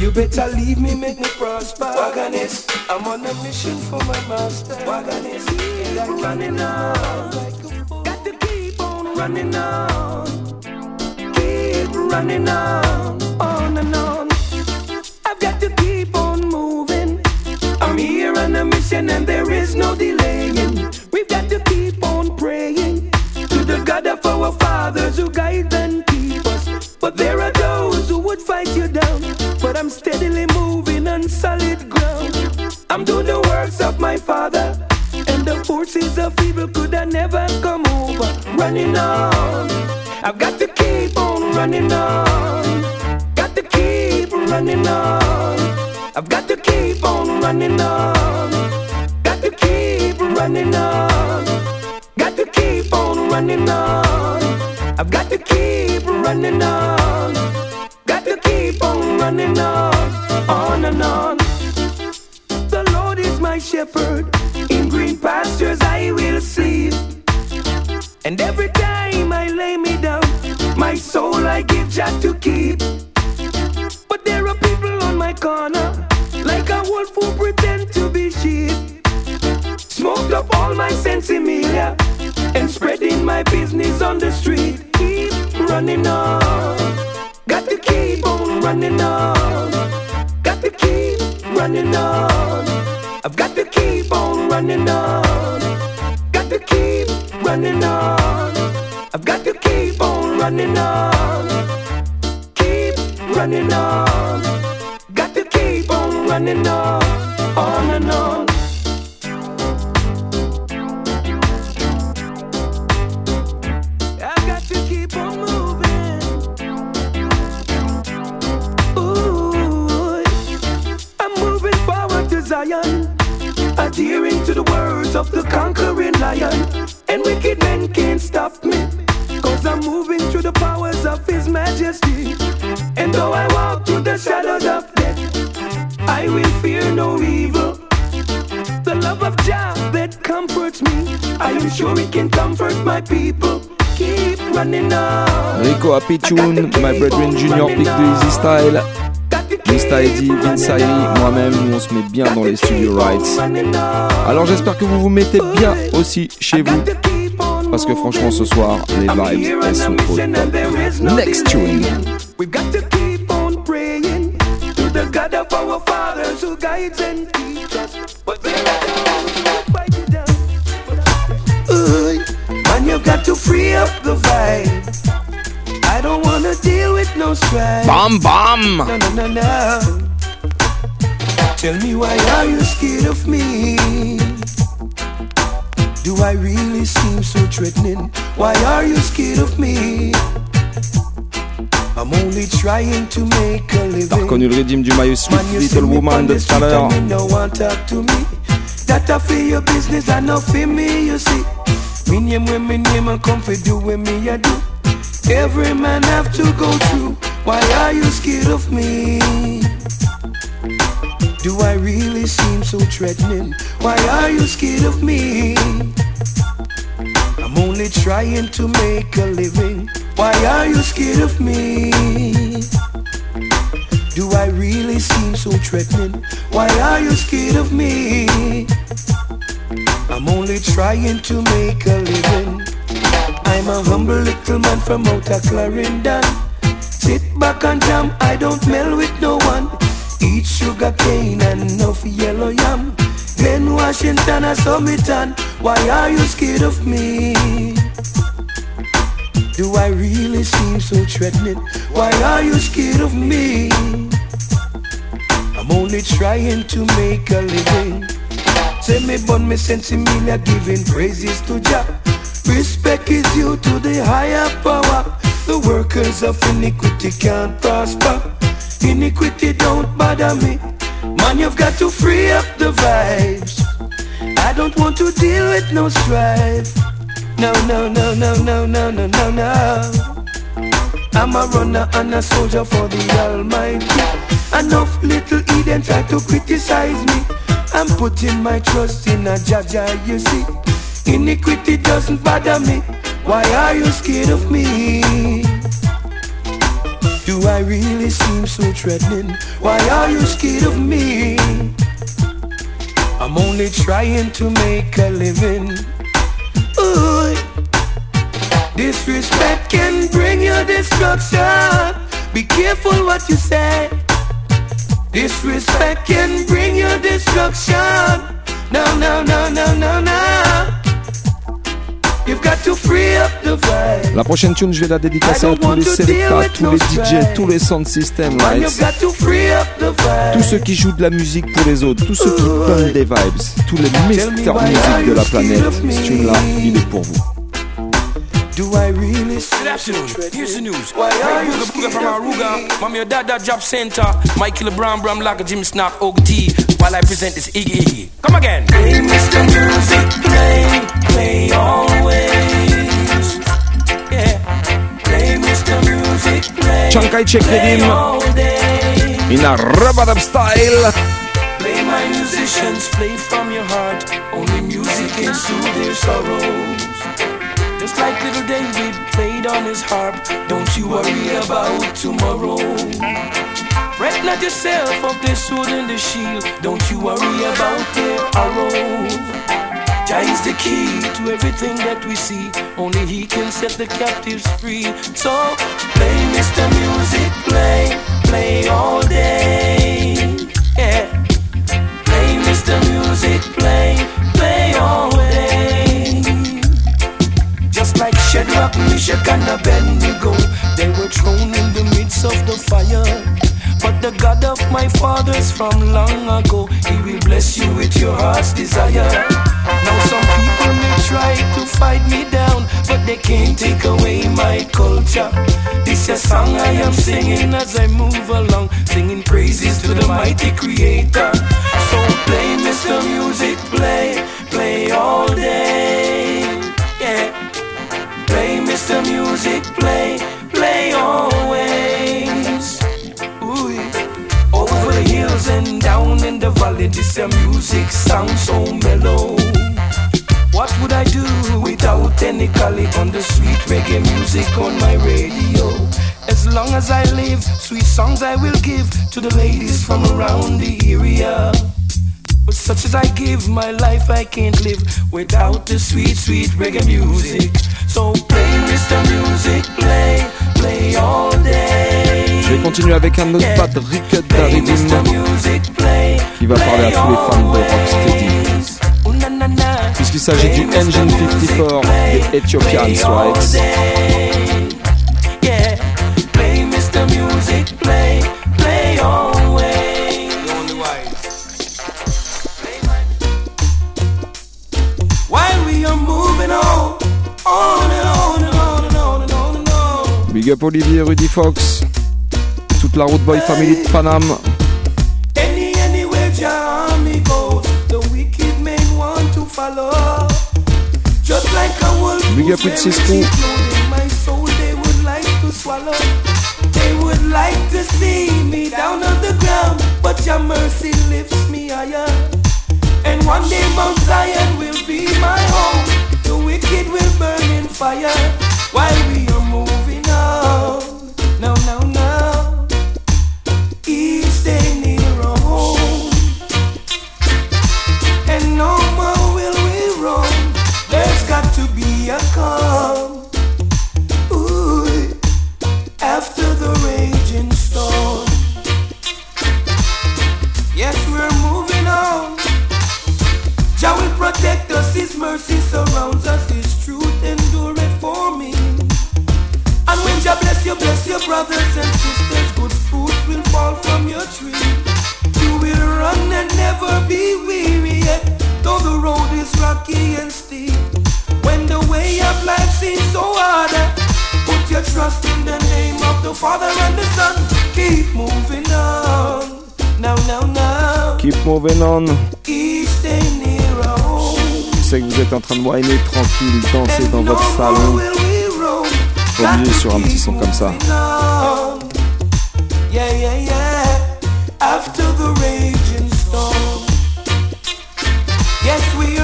You better leave me, make me prosper. Wagonist, I'm on a mission for my master. Wagonist, keep running on. Running on. Keep running on, on and on. I've got to keep on moving. I'm here on a mission and there is no delaying. We've got to keep on praying to the God of our fathers who guide and keep us. But there are those who would fight you down. But I'm steadily moving on solid ground. I'm doing the works of my father. And the forces of evil could have never come over. Running on. I've got to keep on running on. Got to keep running on. I've got to keep on running on. Got to keep running on. Got to keep on running on. I've got to keep running on. Got to keep on running on. On and on. The Lord is my shepherd. Pastures I will sleep. And every time I lay me down, my soul I give Jah to keep. But there are people on my corner, like a wolf who pretend to be sheep. Smoked up all my sensimilia and spreading my business on the street. Keep running on, got to keep on running on, got to keep running on. I've got to keep on running on, got to keep running on. I've got to keep on running on, keep running on. Got to keep on running on, on and on. To the words of the conquering lion. And wicked men can't stop me, cause I'm moving through the powers of His majesty. And though I walk through the shadows of death, I will fear no evil. The love of Jah that comforts me, I am sure it can comfort my people. Keep running on. Rico Happy Tune, My Brethren Junior Pick de Easy Style. Mista Eddy, Vince moi-même, on se met bien dans les studio rights. Alors j'espère que vous vous mettez bien aussi chez vous. Parce que franchement ce soir, les vibes, elles sont au. Next tune. We've got to keep on to the God of our fathers who guides strife. Bam bam. No, no, no, no. Tell me why are you scared of me? Do I really seem so threatening? Why are you scared of me? I'm only trying to make a living. T'as reconnu le rythme du My Sweet Man, Little Woman de tout à l'heure. no want talk to me. That I feel your business and not feel me, you see. Me name when me name and come for do when me I do. Every man have to go through. Why are you scared of me? Do I really seem so threatening? Why are you scared of me? I'm only trying to make a living. Why are you scared of me? Do I really seem so threatening? Why are you scared of me? I'm only trying to make a living. I'm a humble little man from outer Clarendon. Sit back and jam, I don't mell with no one. Eat sugar cane and enough yellow yam. Glen Washington, I saw me. Why are you scared of me? Do I really seem so threatening? Why are you scared of me? I'm only trying to make a living. Say me bun me sense me giving praises to Jah. Respect is due to the higher power. The workers of iniquity can't prosper. Iniquity don't bother me. Man, you've got to free up the vibes. I don't want to deal with no strife. No, no, no, no, no, no, no, no, no. I'm a runner and a soldier for the Almighty. Enough little Eden try to criticize me. I'm putting my trust in a Jaja, you see. Iniquity doesn't bother me. Why are you scared of me? Do I really seem so threatening? Why are you scared of me? I'm only trying to make a living. Ooh. Disrespect can bring you destruction. Be careful what you say. Disrespect can bring you destruction. No, no, no, no, no, no. La prochaine tune, je vais la dédicacer à tous les Selecta, tous les DJ, tous les sound system Man, lights, you've got to free up the vibe. tous ceux qui jouent de la musique pour les autres, tous ceux qui donnent des vibes, tous les Mr. Music de la planète. Ce tune-là, il est pour vous. Do I really Good afternoon. Here's the news. Why are you Booga Booga from Aruga. Mommy, your dad, that job center. Michael Brown, Bram, Laka, Jimmy Snap, Og T. While I present this Iggy Iggy. Come again. Play Mr. Music, play, play always. Yeah. Play Mr. Music, play. Chankai Check play Redim all day. in a rub style. Play my musicians, play from your heart. Only music can soothe their sorrows. Just like little David played on his harp. Don't you worry about tomorrow. Fret not yourself of their sword and the shield. Don't you worry about their arrows. Jah is the key to everything that we see. Only He can set the captives free. So play, Mr. Music, play, play all day. Yeah. Play, Mr. Music, play, play all day. Shadrach, Meshach, and Abednego, they were thrown in the midst of the fire. But the God of my fathers from long ago, He will bless you with your heart's desire. Now some people may try to fight me down, but they can't take away my culture. This is a song I am singing as I move along, singing praises to the mighty Creator. Your music sounds so mellow. What would I do without any colleague on the sweet reggae music on my radio? As long as I live, sweet songs I will give to the ladies from around the area. But such as I give my life, I can't live without the sweet, sweet reggae music. So play, Mr. Music, play, play all day. Je vais continuer avec un autre pas de qui va parler à tous les fans de Rocksteady. Puisqu'il s'agit du Engine 54 des Ethiopian Strikes. Big up Olivier Rudy Fox. La Road Boy Family de Paname. Any, anywhere Jah army goes, the wicked men want to follow. Just like a wolf Big up with Cisco. secluded, my soul they would like to. They would like to see me down on the ground, but your mercy lifts me higher. And one day Mount Zion will be my home. The wicked will burn in fire while we are moving you, bless your brothers and sisters, good fruit will fall from your tree. You will run and never be weary yet, though the road is rocky and steep. When the way of life seems so hard, put your trust in the name of the Father and the Son. Keep moving on. Now, now, now. Keep moving on. Each day nearer home. sais que vous êtes en train de whiner tranquille, danser dans votre salon. Sur un petit son comme ça. The raging storm. Yes, we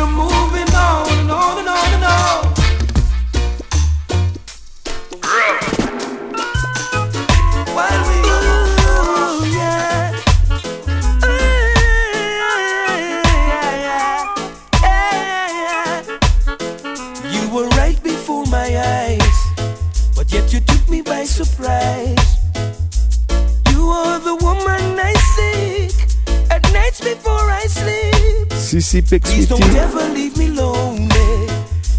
Pick Please don't ever leave me lonely.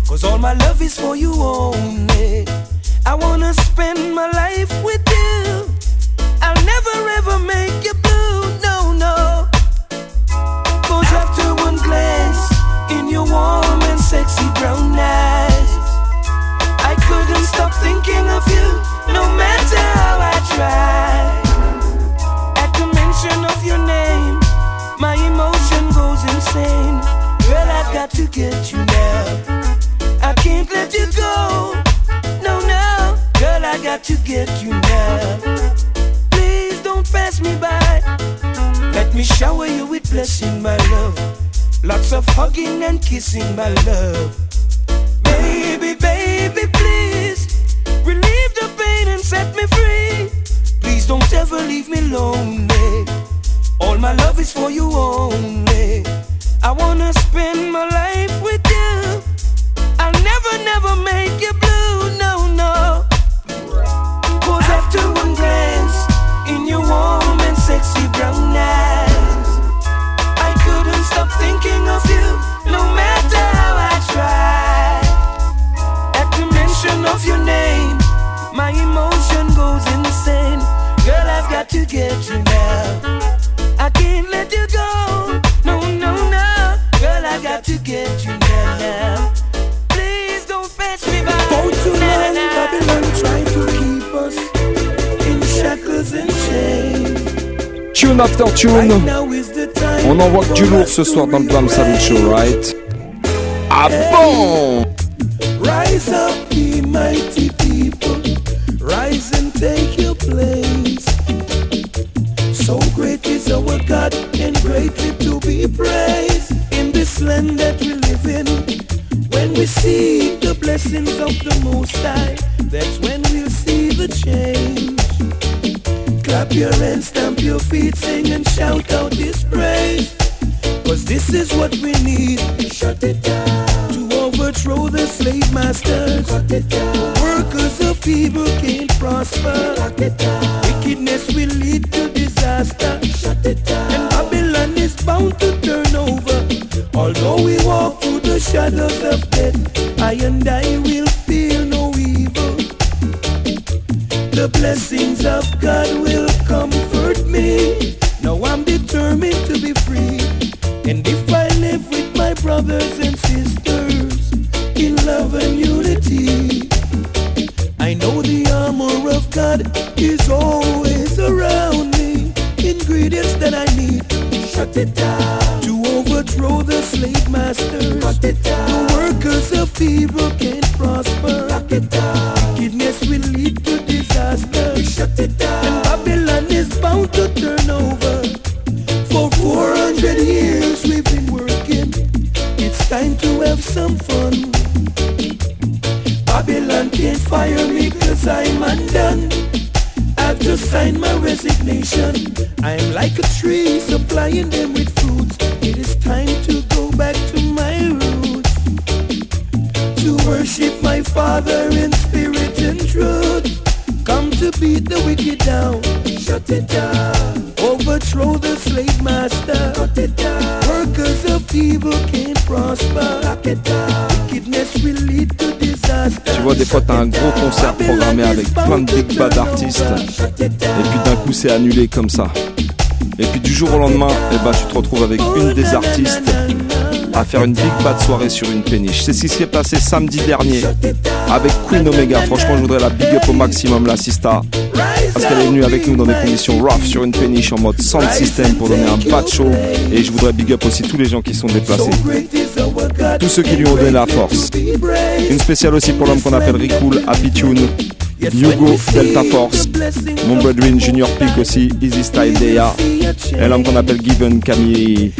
Cause all my love is for you only. I wanna spend my life with you. I'll never ever make you blue, no, no. Cause after one glance in your warm and sexy brown eyes, I couldn't stop thinking of you, no matter how I tried. At the mention of your name, my emotion goes insane. Girl, I've got to get you now. I can't let you go. No, no. Girl, I got to get you now. Please don't pass me by. Let me shower you with blessing, my love. Lots of hugging and kissing, my love. Baby, baby, please relieve the pain and set me free. Please don't ever leave me lonely. All my love is for you only. I wanna spend my life with you. I'll never, never make you blue, no, no. Cause after one glance in your warm and sexy brown eyes, I couldn't stop thinking of you, no matter how I tried. At the mention of your name, my emotion goes insane. Girl, I've got to get you now. I can't let you go. No, no, no. Girl, I got to get you now. Please don't pass me by. For tonight, Babylon trying to keep us in shackles and chains. Tune after tune. On envoie que du lourd ce soir dans le Bam Salute Show, right? Ah bon? Rise up, ye mighty people. Rise and take your place. Our God and greatly to be praised. In this land that we live in, when we see the blessings of the Most High, that's when we'll see the change. Clap your hands, stamp your feet, sing and shout out His praise. Cause this is what we need. Shut it down. To the slave masters. Workers of evil can't prosper. Wickedness will lead to disaster. And Babylon is bound to turn over. Although we walk through the shadows of death, I and I will feel no evil. The blessings of God will comfort me. Now I'm determined to be free. And if I live with my brothers love and unity, I know the armor of God is always around me. Ingredients that I need, shut it down. To overthrow the slave masters, shut it down. The workers of evil can't prosper, lock it down. Wickedness will lead to disaster, shut it down. And Babylon is bound to turn over. Can't fire me cause I'm undone. I've just signed my resignation. I'm like a tree supplying them with fruits. It is time to go back to my roots. To worship my Father in spirit and truth. Come to beat the wicked down. Shut it down. Overthrow the slave master. Shut it down. Workers of evil can't prosper. Lock it down. Wickedness will lead to. Tu vois, des fois, t'as un gros concert programmé avec plein de big bad artistes. Et puis d'un coup, c'est annulé comme ça. Et puis du jour au lendemain, eh ben, tu te retrouves avec une des artistes à faire une big bad soirée sur une péniche. C'est ce qui s'est passé samedi dernier avec Queen Omega. Franchement, je voudrais la big up au maximum, la Sista. parce qu'elle est venue avec nous dans des conditions rough sur une péniche en mode sound system pour donner un bad show. Et je voudrais big up aussi tous les gens qui sont déplacés. Tous ceux qui lui ont donné la force. Une spéciale aussi pour l'homme qu'on appelle Ricool, Happy Tune, Hugo, Delta Force, mon brethren Junior Peak aussi, Easy Style Deya, et l'homme qu'on appelle Given, Camille,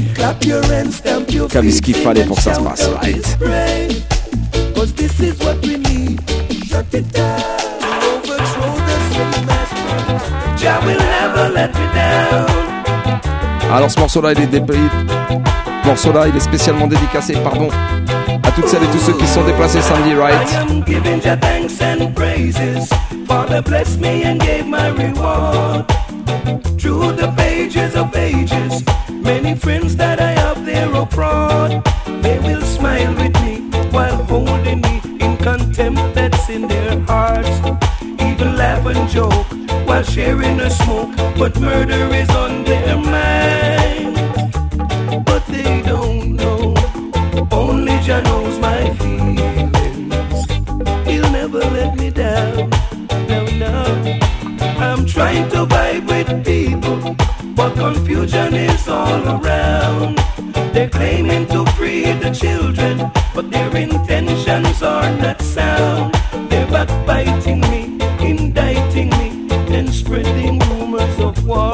Camille ce qu'il fallait pour que ça se passe. Right. Alors ce morceau-là, il est débris. morceau-là, il est spécialement dédicacé, pardon, à toutes celles et tous ceux qui sont déplacés samedi, right? Many friends that I have there abroad, they will smile with me while holding me in contempt that's in their hearts. Even laugh and joke while sharing a smoke, but murder is on their mind. But they don't know, only Jah knows my feelings. He'll never let me down, no, no. I'm trying to vibe with people, but confusion is all around. They're claiming to free the children, but their intentions are not sound. They're backbiting me, indicting me and spreading rumors of war.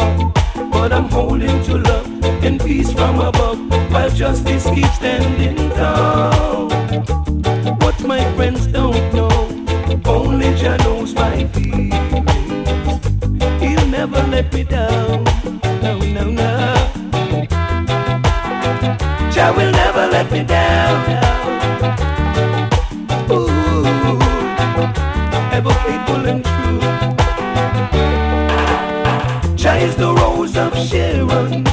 But I'm holding to love and peace from above while justice keeps standing tall. What my friends don't know, only Jah knows my feelings. He'll never let me down. Jah will never let me down. Ooh, ever faithful and true. Jah is the rose of Sharon,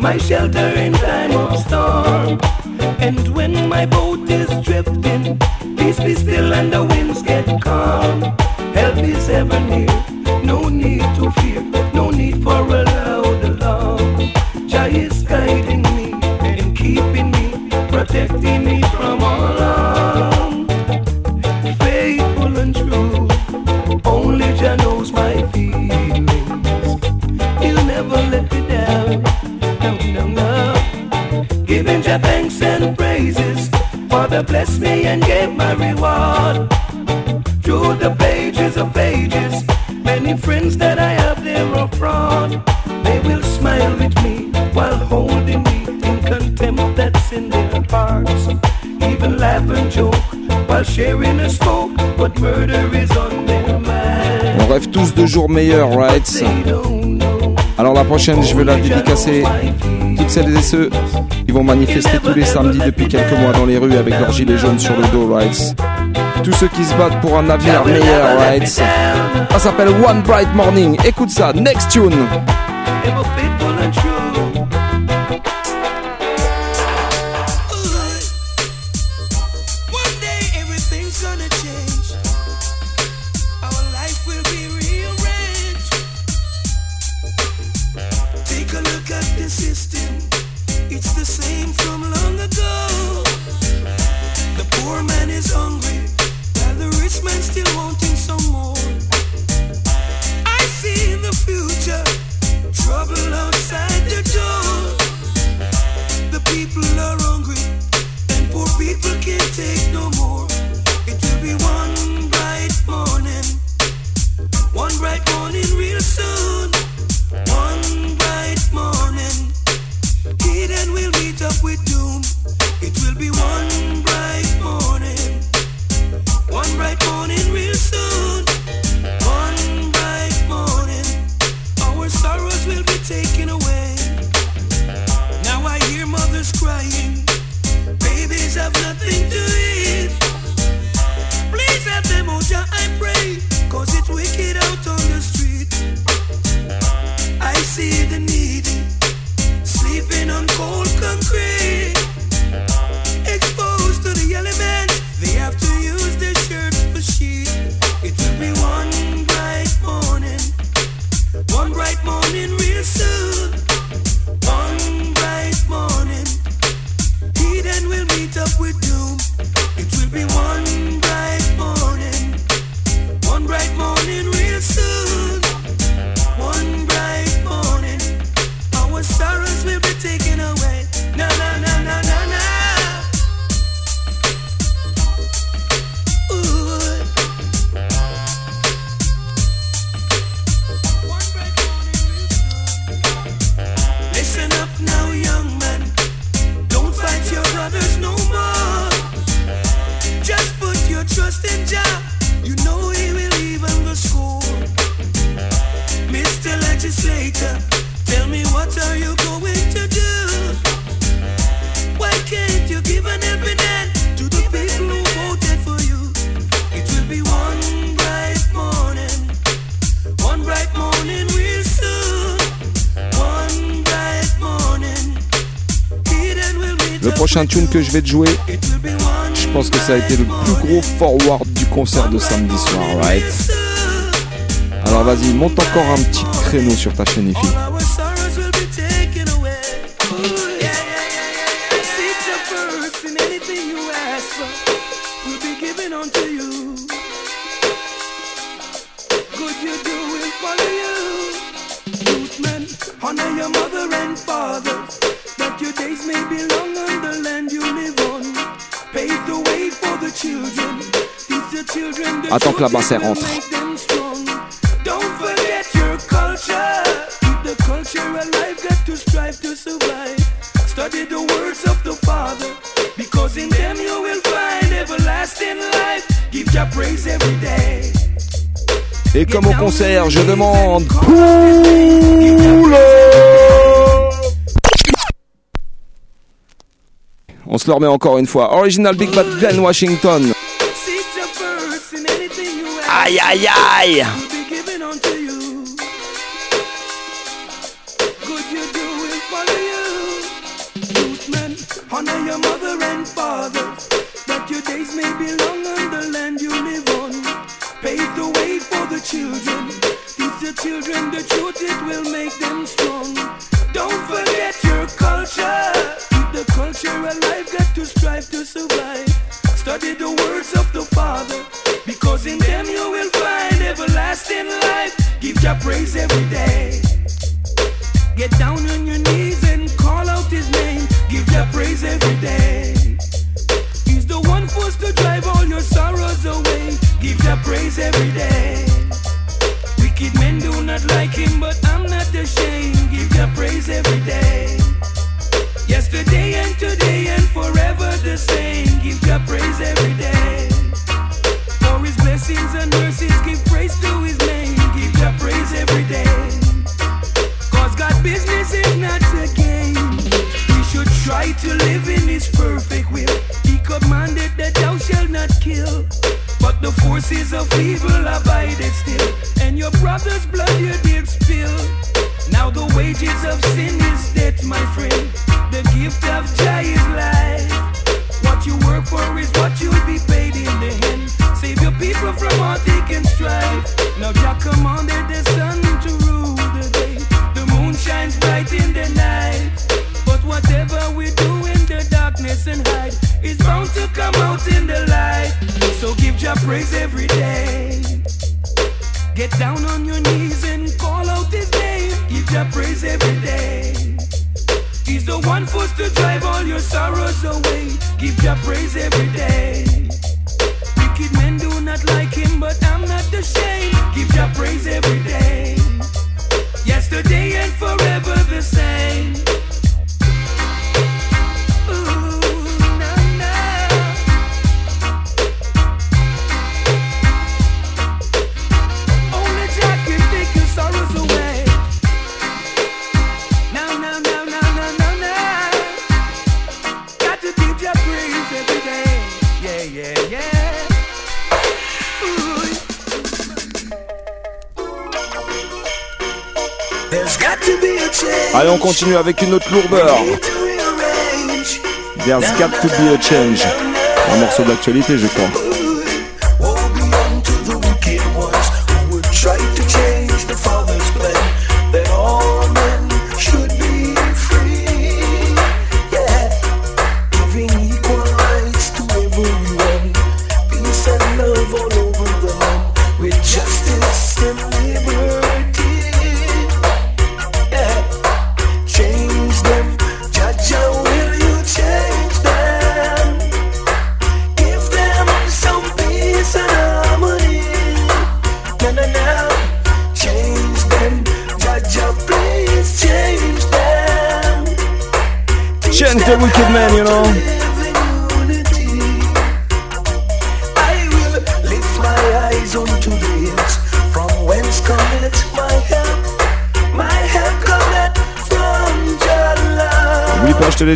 my shelter in time of storm. And when my boat is drifting, peace be still and the winds get calm. Help is ever near, no need to fear, no need for a loud alarm. Jah is guiding protecting me from all harm. Faithful and true, only Jah knows my feelings. He'll never let me down. No, no, no. Giving Jah thanks and praises. Father blessed me and gave my reward. Through the pages of pages, many friends that I have there abroad. They will smile with me while holding me laugh and joke while sharing a smoke, but murder is on their mind. On rêve tous de jours meilleurs, right? Alors la prochaine, je veux la dédicacer toutes celles et ceux qui vont manifester tous les samedis depuis quelques mois dans les rues avec leurs gilets jaunes sur le dos, right? Tous ceux qui se battent pour un avenir meilleur, right? Ça s'appelle One Bright Morning. Écoute ça, next tune. Meet Le prochain tune que je vais te jouer, je pense que ça a été le plus gros forward du concert de samedi soir, right Alors vas-y, monte encore un petit créneau sur ta chaîne IFI. our sorrows will be taken away. Ooh, yeah, yeah, yeah, yeah, yeah. Seek your first in anything you ask for will be given unto you. Good you do will follow you. Youth men, honor your mother and father, that your days may be long on the land you live on. Pave the way for the children. Teach the children the Attends que la basse, rentre. Don't forget your culture. Keep the culture alive, got to strive to survive. Study the words of the Father, because in them you will find everlasting life. Give your praise every day. Et comme au concert, je demande pull On se le remet encore une fois. Original Big Bad Glenn Washington. Aïe aïe aïe children. Teach the children the truth, it will make them strong. Don't forget your culture. The culture alive, got to strive to survive. Study the words of the Father, because in them you will find everlasting life. Give your praise every day. Get down on your knees and call out his name. Give your praise every day. He's the one forced to drive all your sorrows away. Give your praise every day. Wicked men do not like him, but I'm not ashamed. Give your praise every day. Today and forever the same. Give your praise every day. For his blessings and mercies, give praise to his name. Give your praise every day. Cause God business is not a game. We should try to live in his perfect will. He commanded that thou shalt not kill. But the forces of evil abided still. And your brother's blood you did spill. Now the wages of sin is death, my friend. The gift of joy is life. What you work for is what you'll be paid in the end. Save your people from heartache and strife. Now Jah commanded the sun to rule the day. The moon shines bright in the night. But whatever we do in the darkness and hide is bound to come out in the light. So give Jah praise every day. Get down on your knees and Jah praise every day. He's the one forced to drive all your sorrows away. Give Jah praise every day. Wicked men do not like him, but I'm not ashamed. Give Jah praise every day. Continue avec une autre lourdeur. There's got to be a change. Un morceau d'actualité, je crois.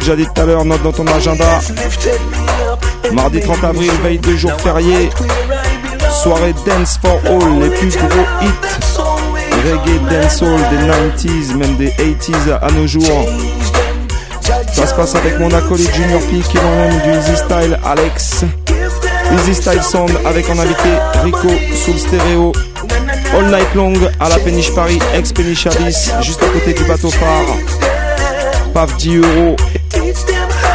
Déjà dit tout à l'heure, note dans ton agenda. Mardi 30 avril, veille de jour férié. Soirée Dance for All, les plus gros hits. Reggae, dancehall des 90s, même des 80s à nos jours. Ça se passe avec mon acolyte Junior P qui est même du Easy Style Alex. Easy Style Sound avec en invité Rico sous le stéréo. All Night Long à la péniche Paris, ex-péniche Abyss, juste à côté du bateau phare. Paf 10 euros.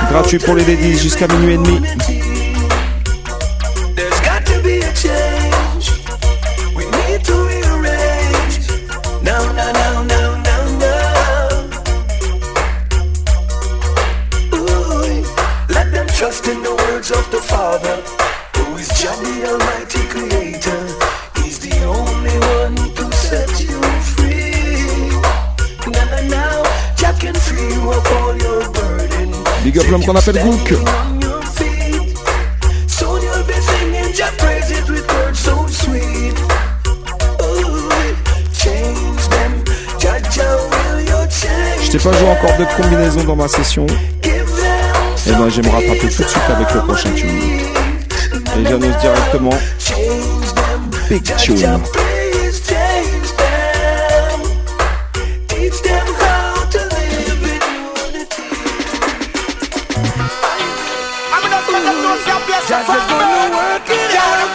Gratuit pour les ladies jusqu'à minuit et demi. Qu'on appelle Gook. Je t'ai pas joué encore de combinaison dans ma session. Et eh ben j'aimerais rattraper tout de suite avec le prochain tune. Et j'annonce directement Big Tune. Gonna work it out.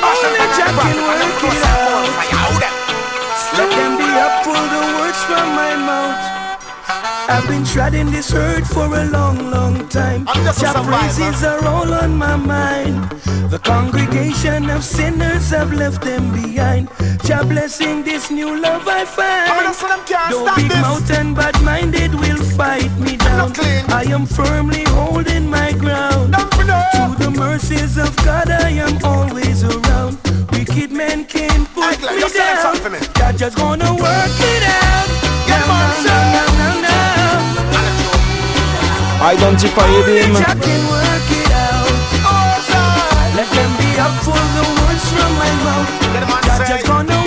Only Jah can work it out. Let them be up for the words from my mouth. I've been treading this earth for a long, long time. Jah praises are all on my mind. The congregation of sinners have left them behind. Jah blessing this new love I find. Though big mouth and bad minded will fight me down. I am firmly holding my ground. To the mercies of God, I am always around. Wicked men can't put me down. God just gonna work it out. Now, now, now, now, now. Identify him. Jah can work it out. Let them be up for the words from my mouth. God just gonna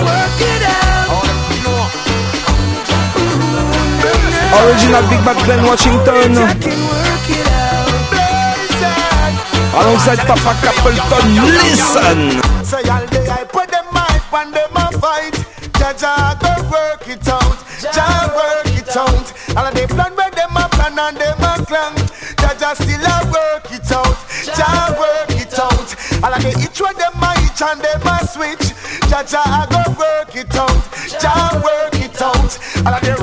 Original Big Bad Glen Washington. Alongside Papa Capleton, listen. Say all day I put them mic when them a fight. Jaja go work it out. Jah work it out. All of the plan where them a plan and them a clang. Jaja still a work it out. Jah work it out. All of the each one them a each and them a switch. Jaja go work it out. Jah work it out. All of the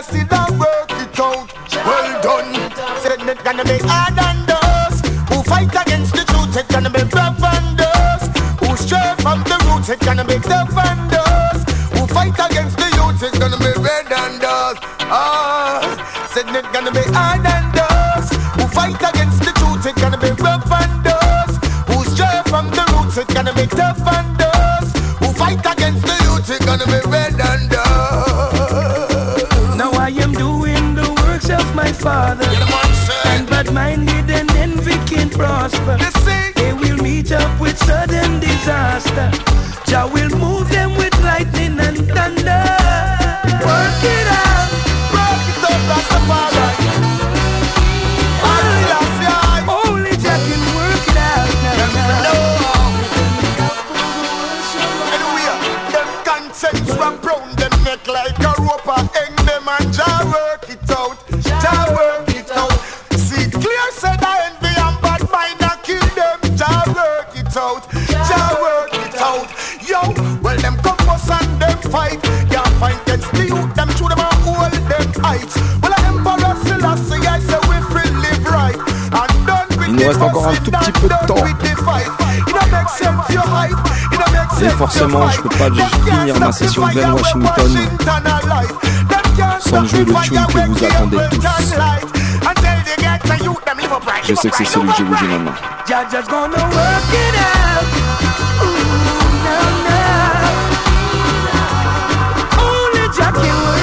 Jaja still work it out. Well done. Said it gonna be hard and dust. Who fight against the truth? It gonna be rough and dust. Who stray from the roots? It gonna be tough and dust. Who fight against the youth? It's gonna be red and dust. Ah, said it gonna be hard and dust. Who fight against the truth? It gonna be rough and dust. Who stray from the roots? It gonna be tough and dust. It tout petit peu de temps. Et forcément, je peux pas finir ma session de Glen Washington. sans jouer le tune que vous attendez tous. Je sais que c'est celui que j'ai bougé maintenant. Only Jah can work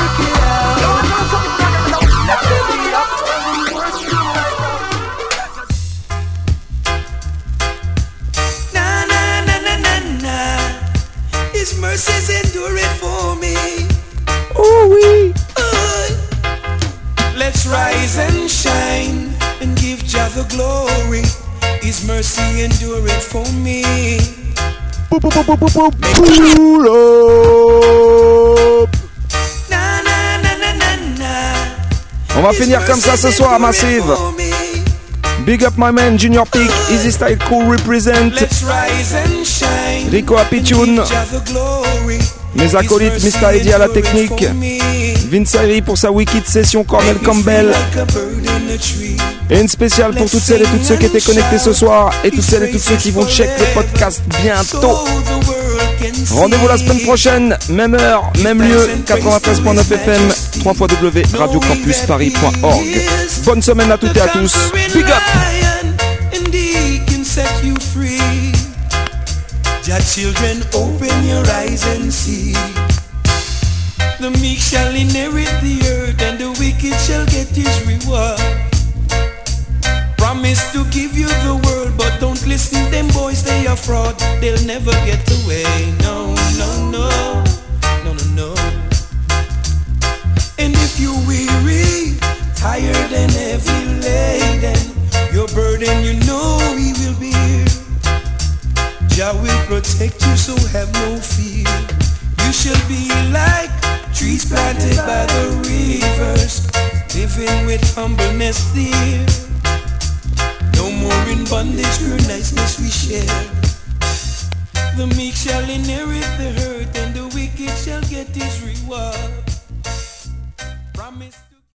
Pull up. On va finir comme ça ce soir, Massive. Big up my man Junior Peak, Easy Style Crew represent. Rico Happy Tune. Jah the glory. Mes acolytes, Mr. Eddie à la technique. Vince Ayri pour sa Wicked Session, Cornel Campbell. Et une spéciale pour toutes celles et tous ceux qui étaient connectés ce soir et toutes celles et tous ceux qui vont check le podcast bientôt. Rendez-vous la semaine prochaine, même heure, même lieu, 93.9 FM, 3 www.radiocampusparis.org. Bonne semaine à toutes et à tous. Big up! The meek shall inherit the earth, and the wicked shall get his reward. Promise to give you the world, but don't listen them boys, they are fraud. They'll never get away. No, no, no, no, no, no. And if you weary, tired and heavy laden, your burden you know he will bear. Jah will protect you, so have no fear. You shall be like trees planted by the rivers, living with humbleness there are in bondage, her niceness we share. The meek shall inherit the hurt, and the wicked shall get his reward.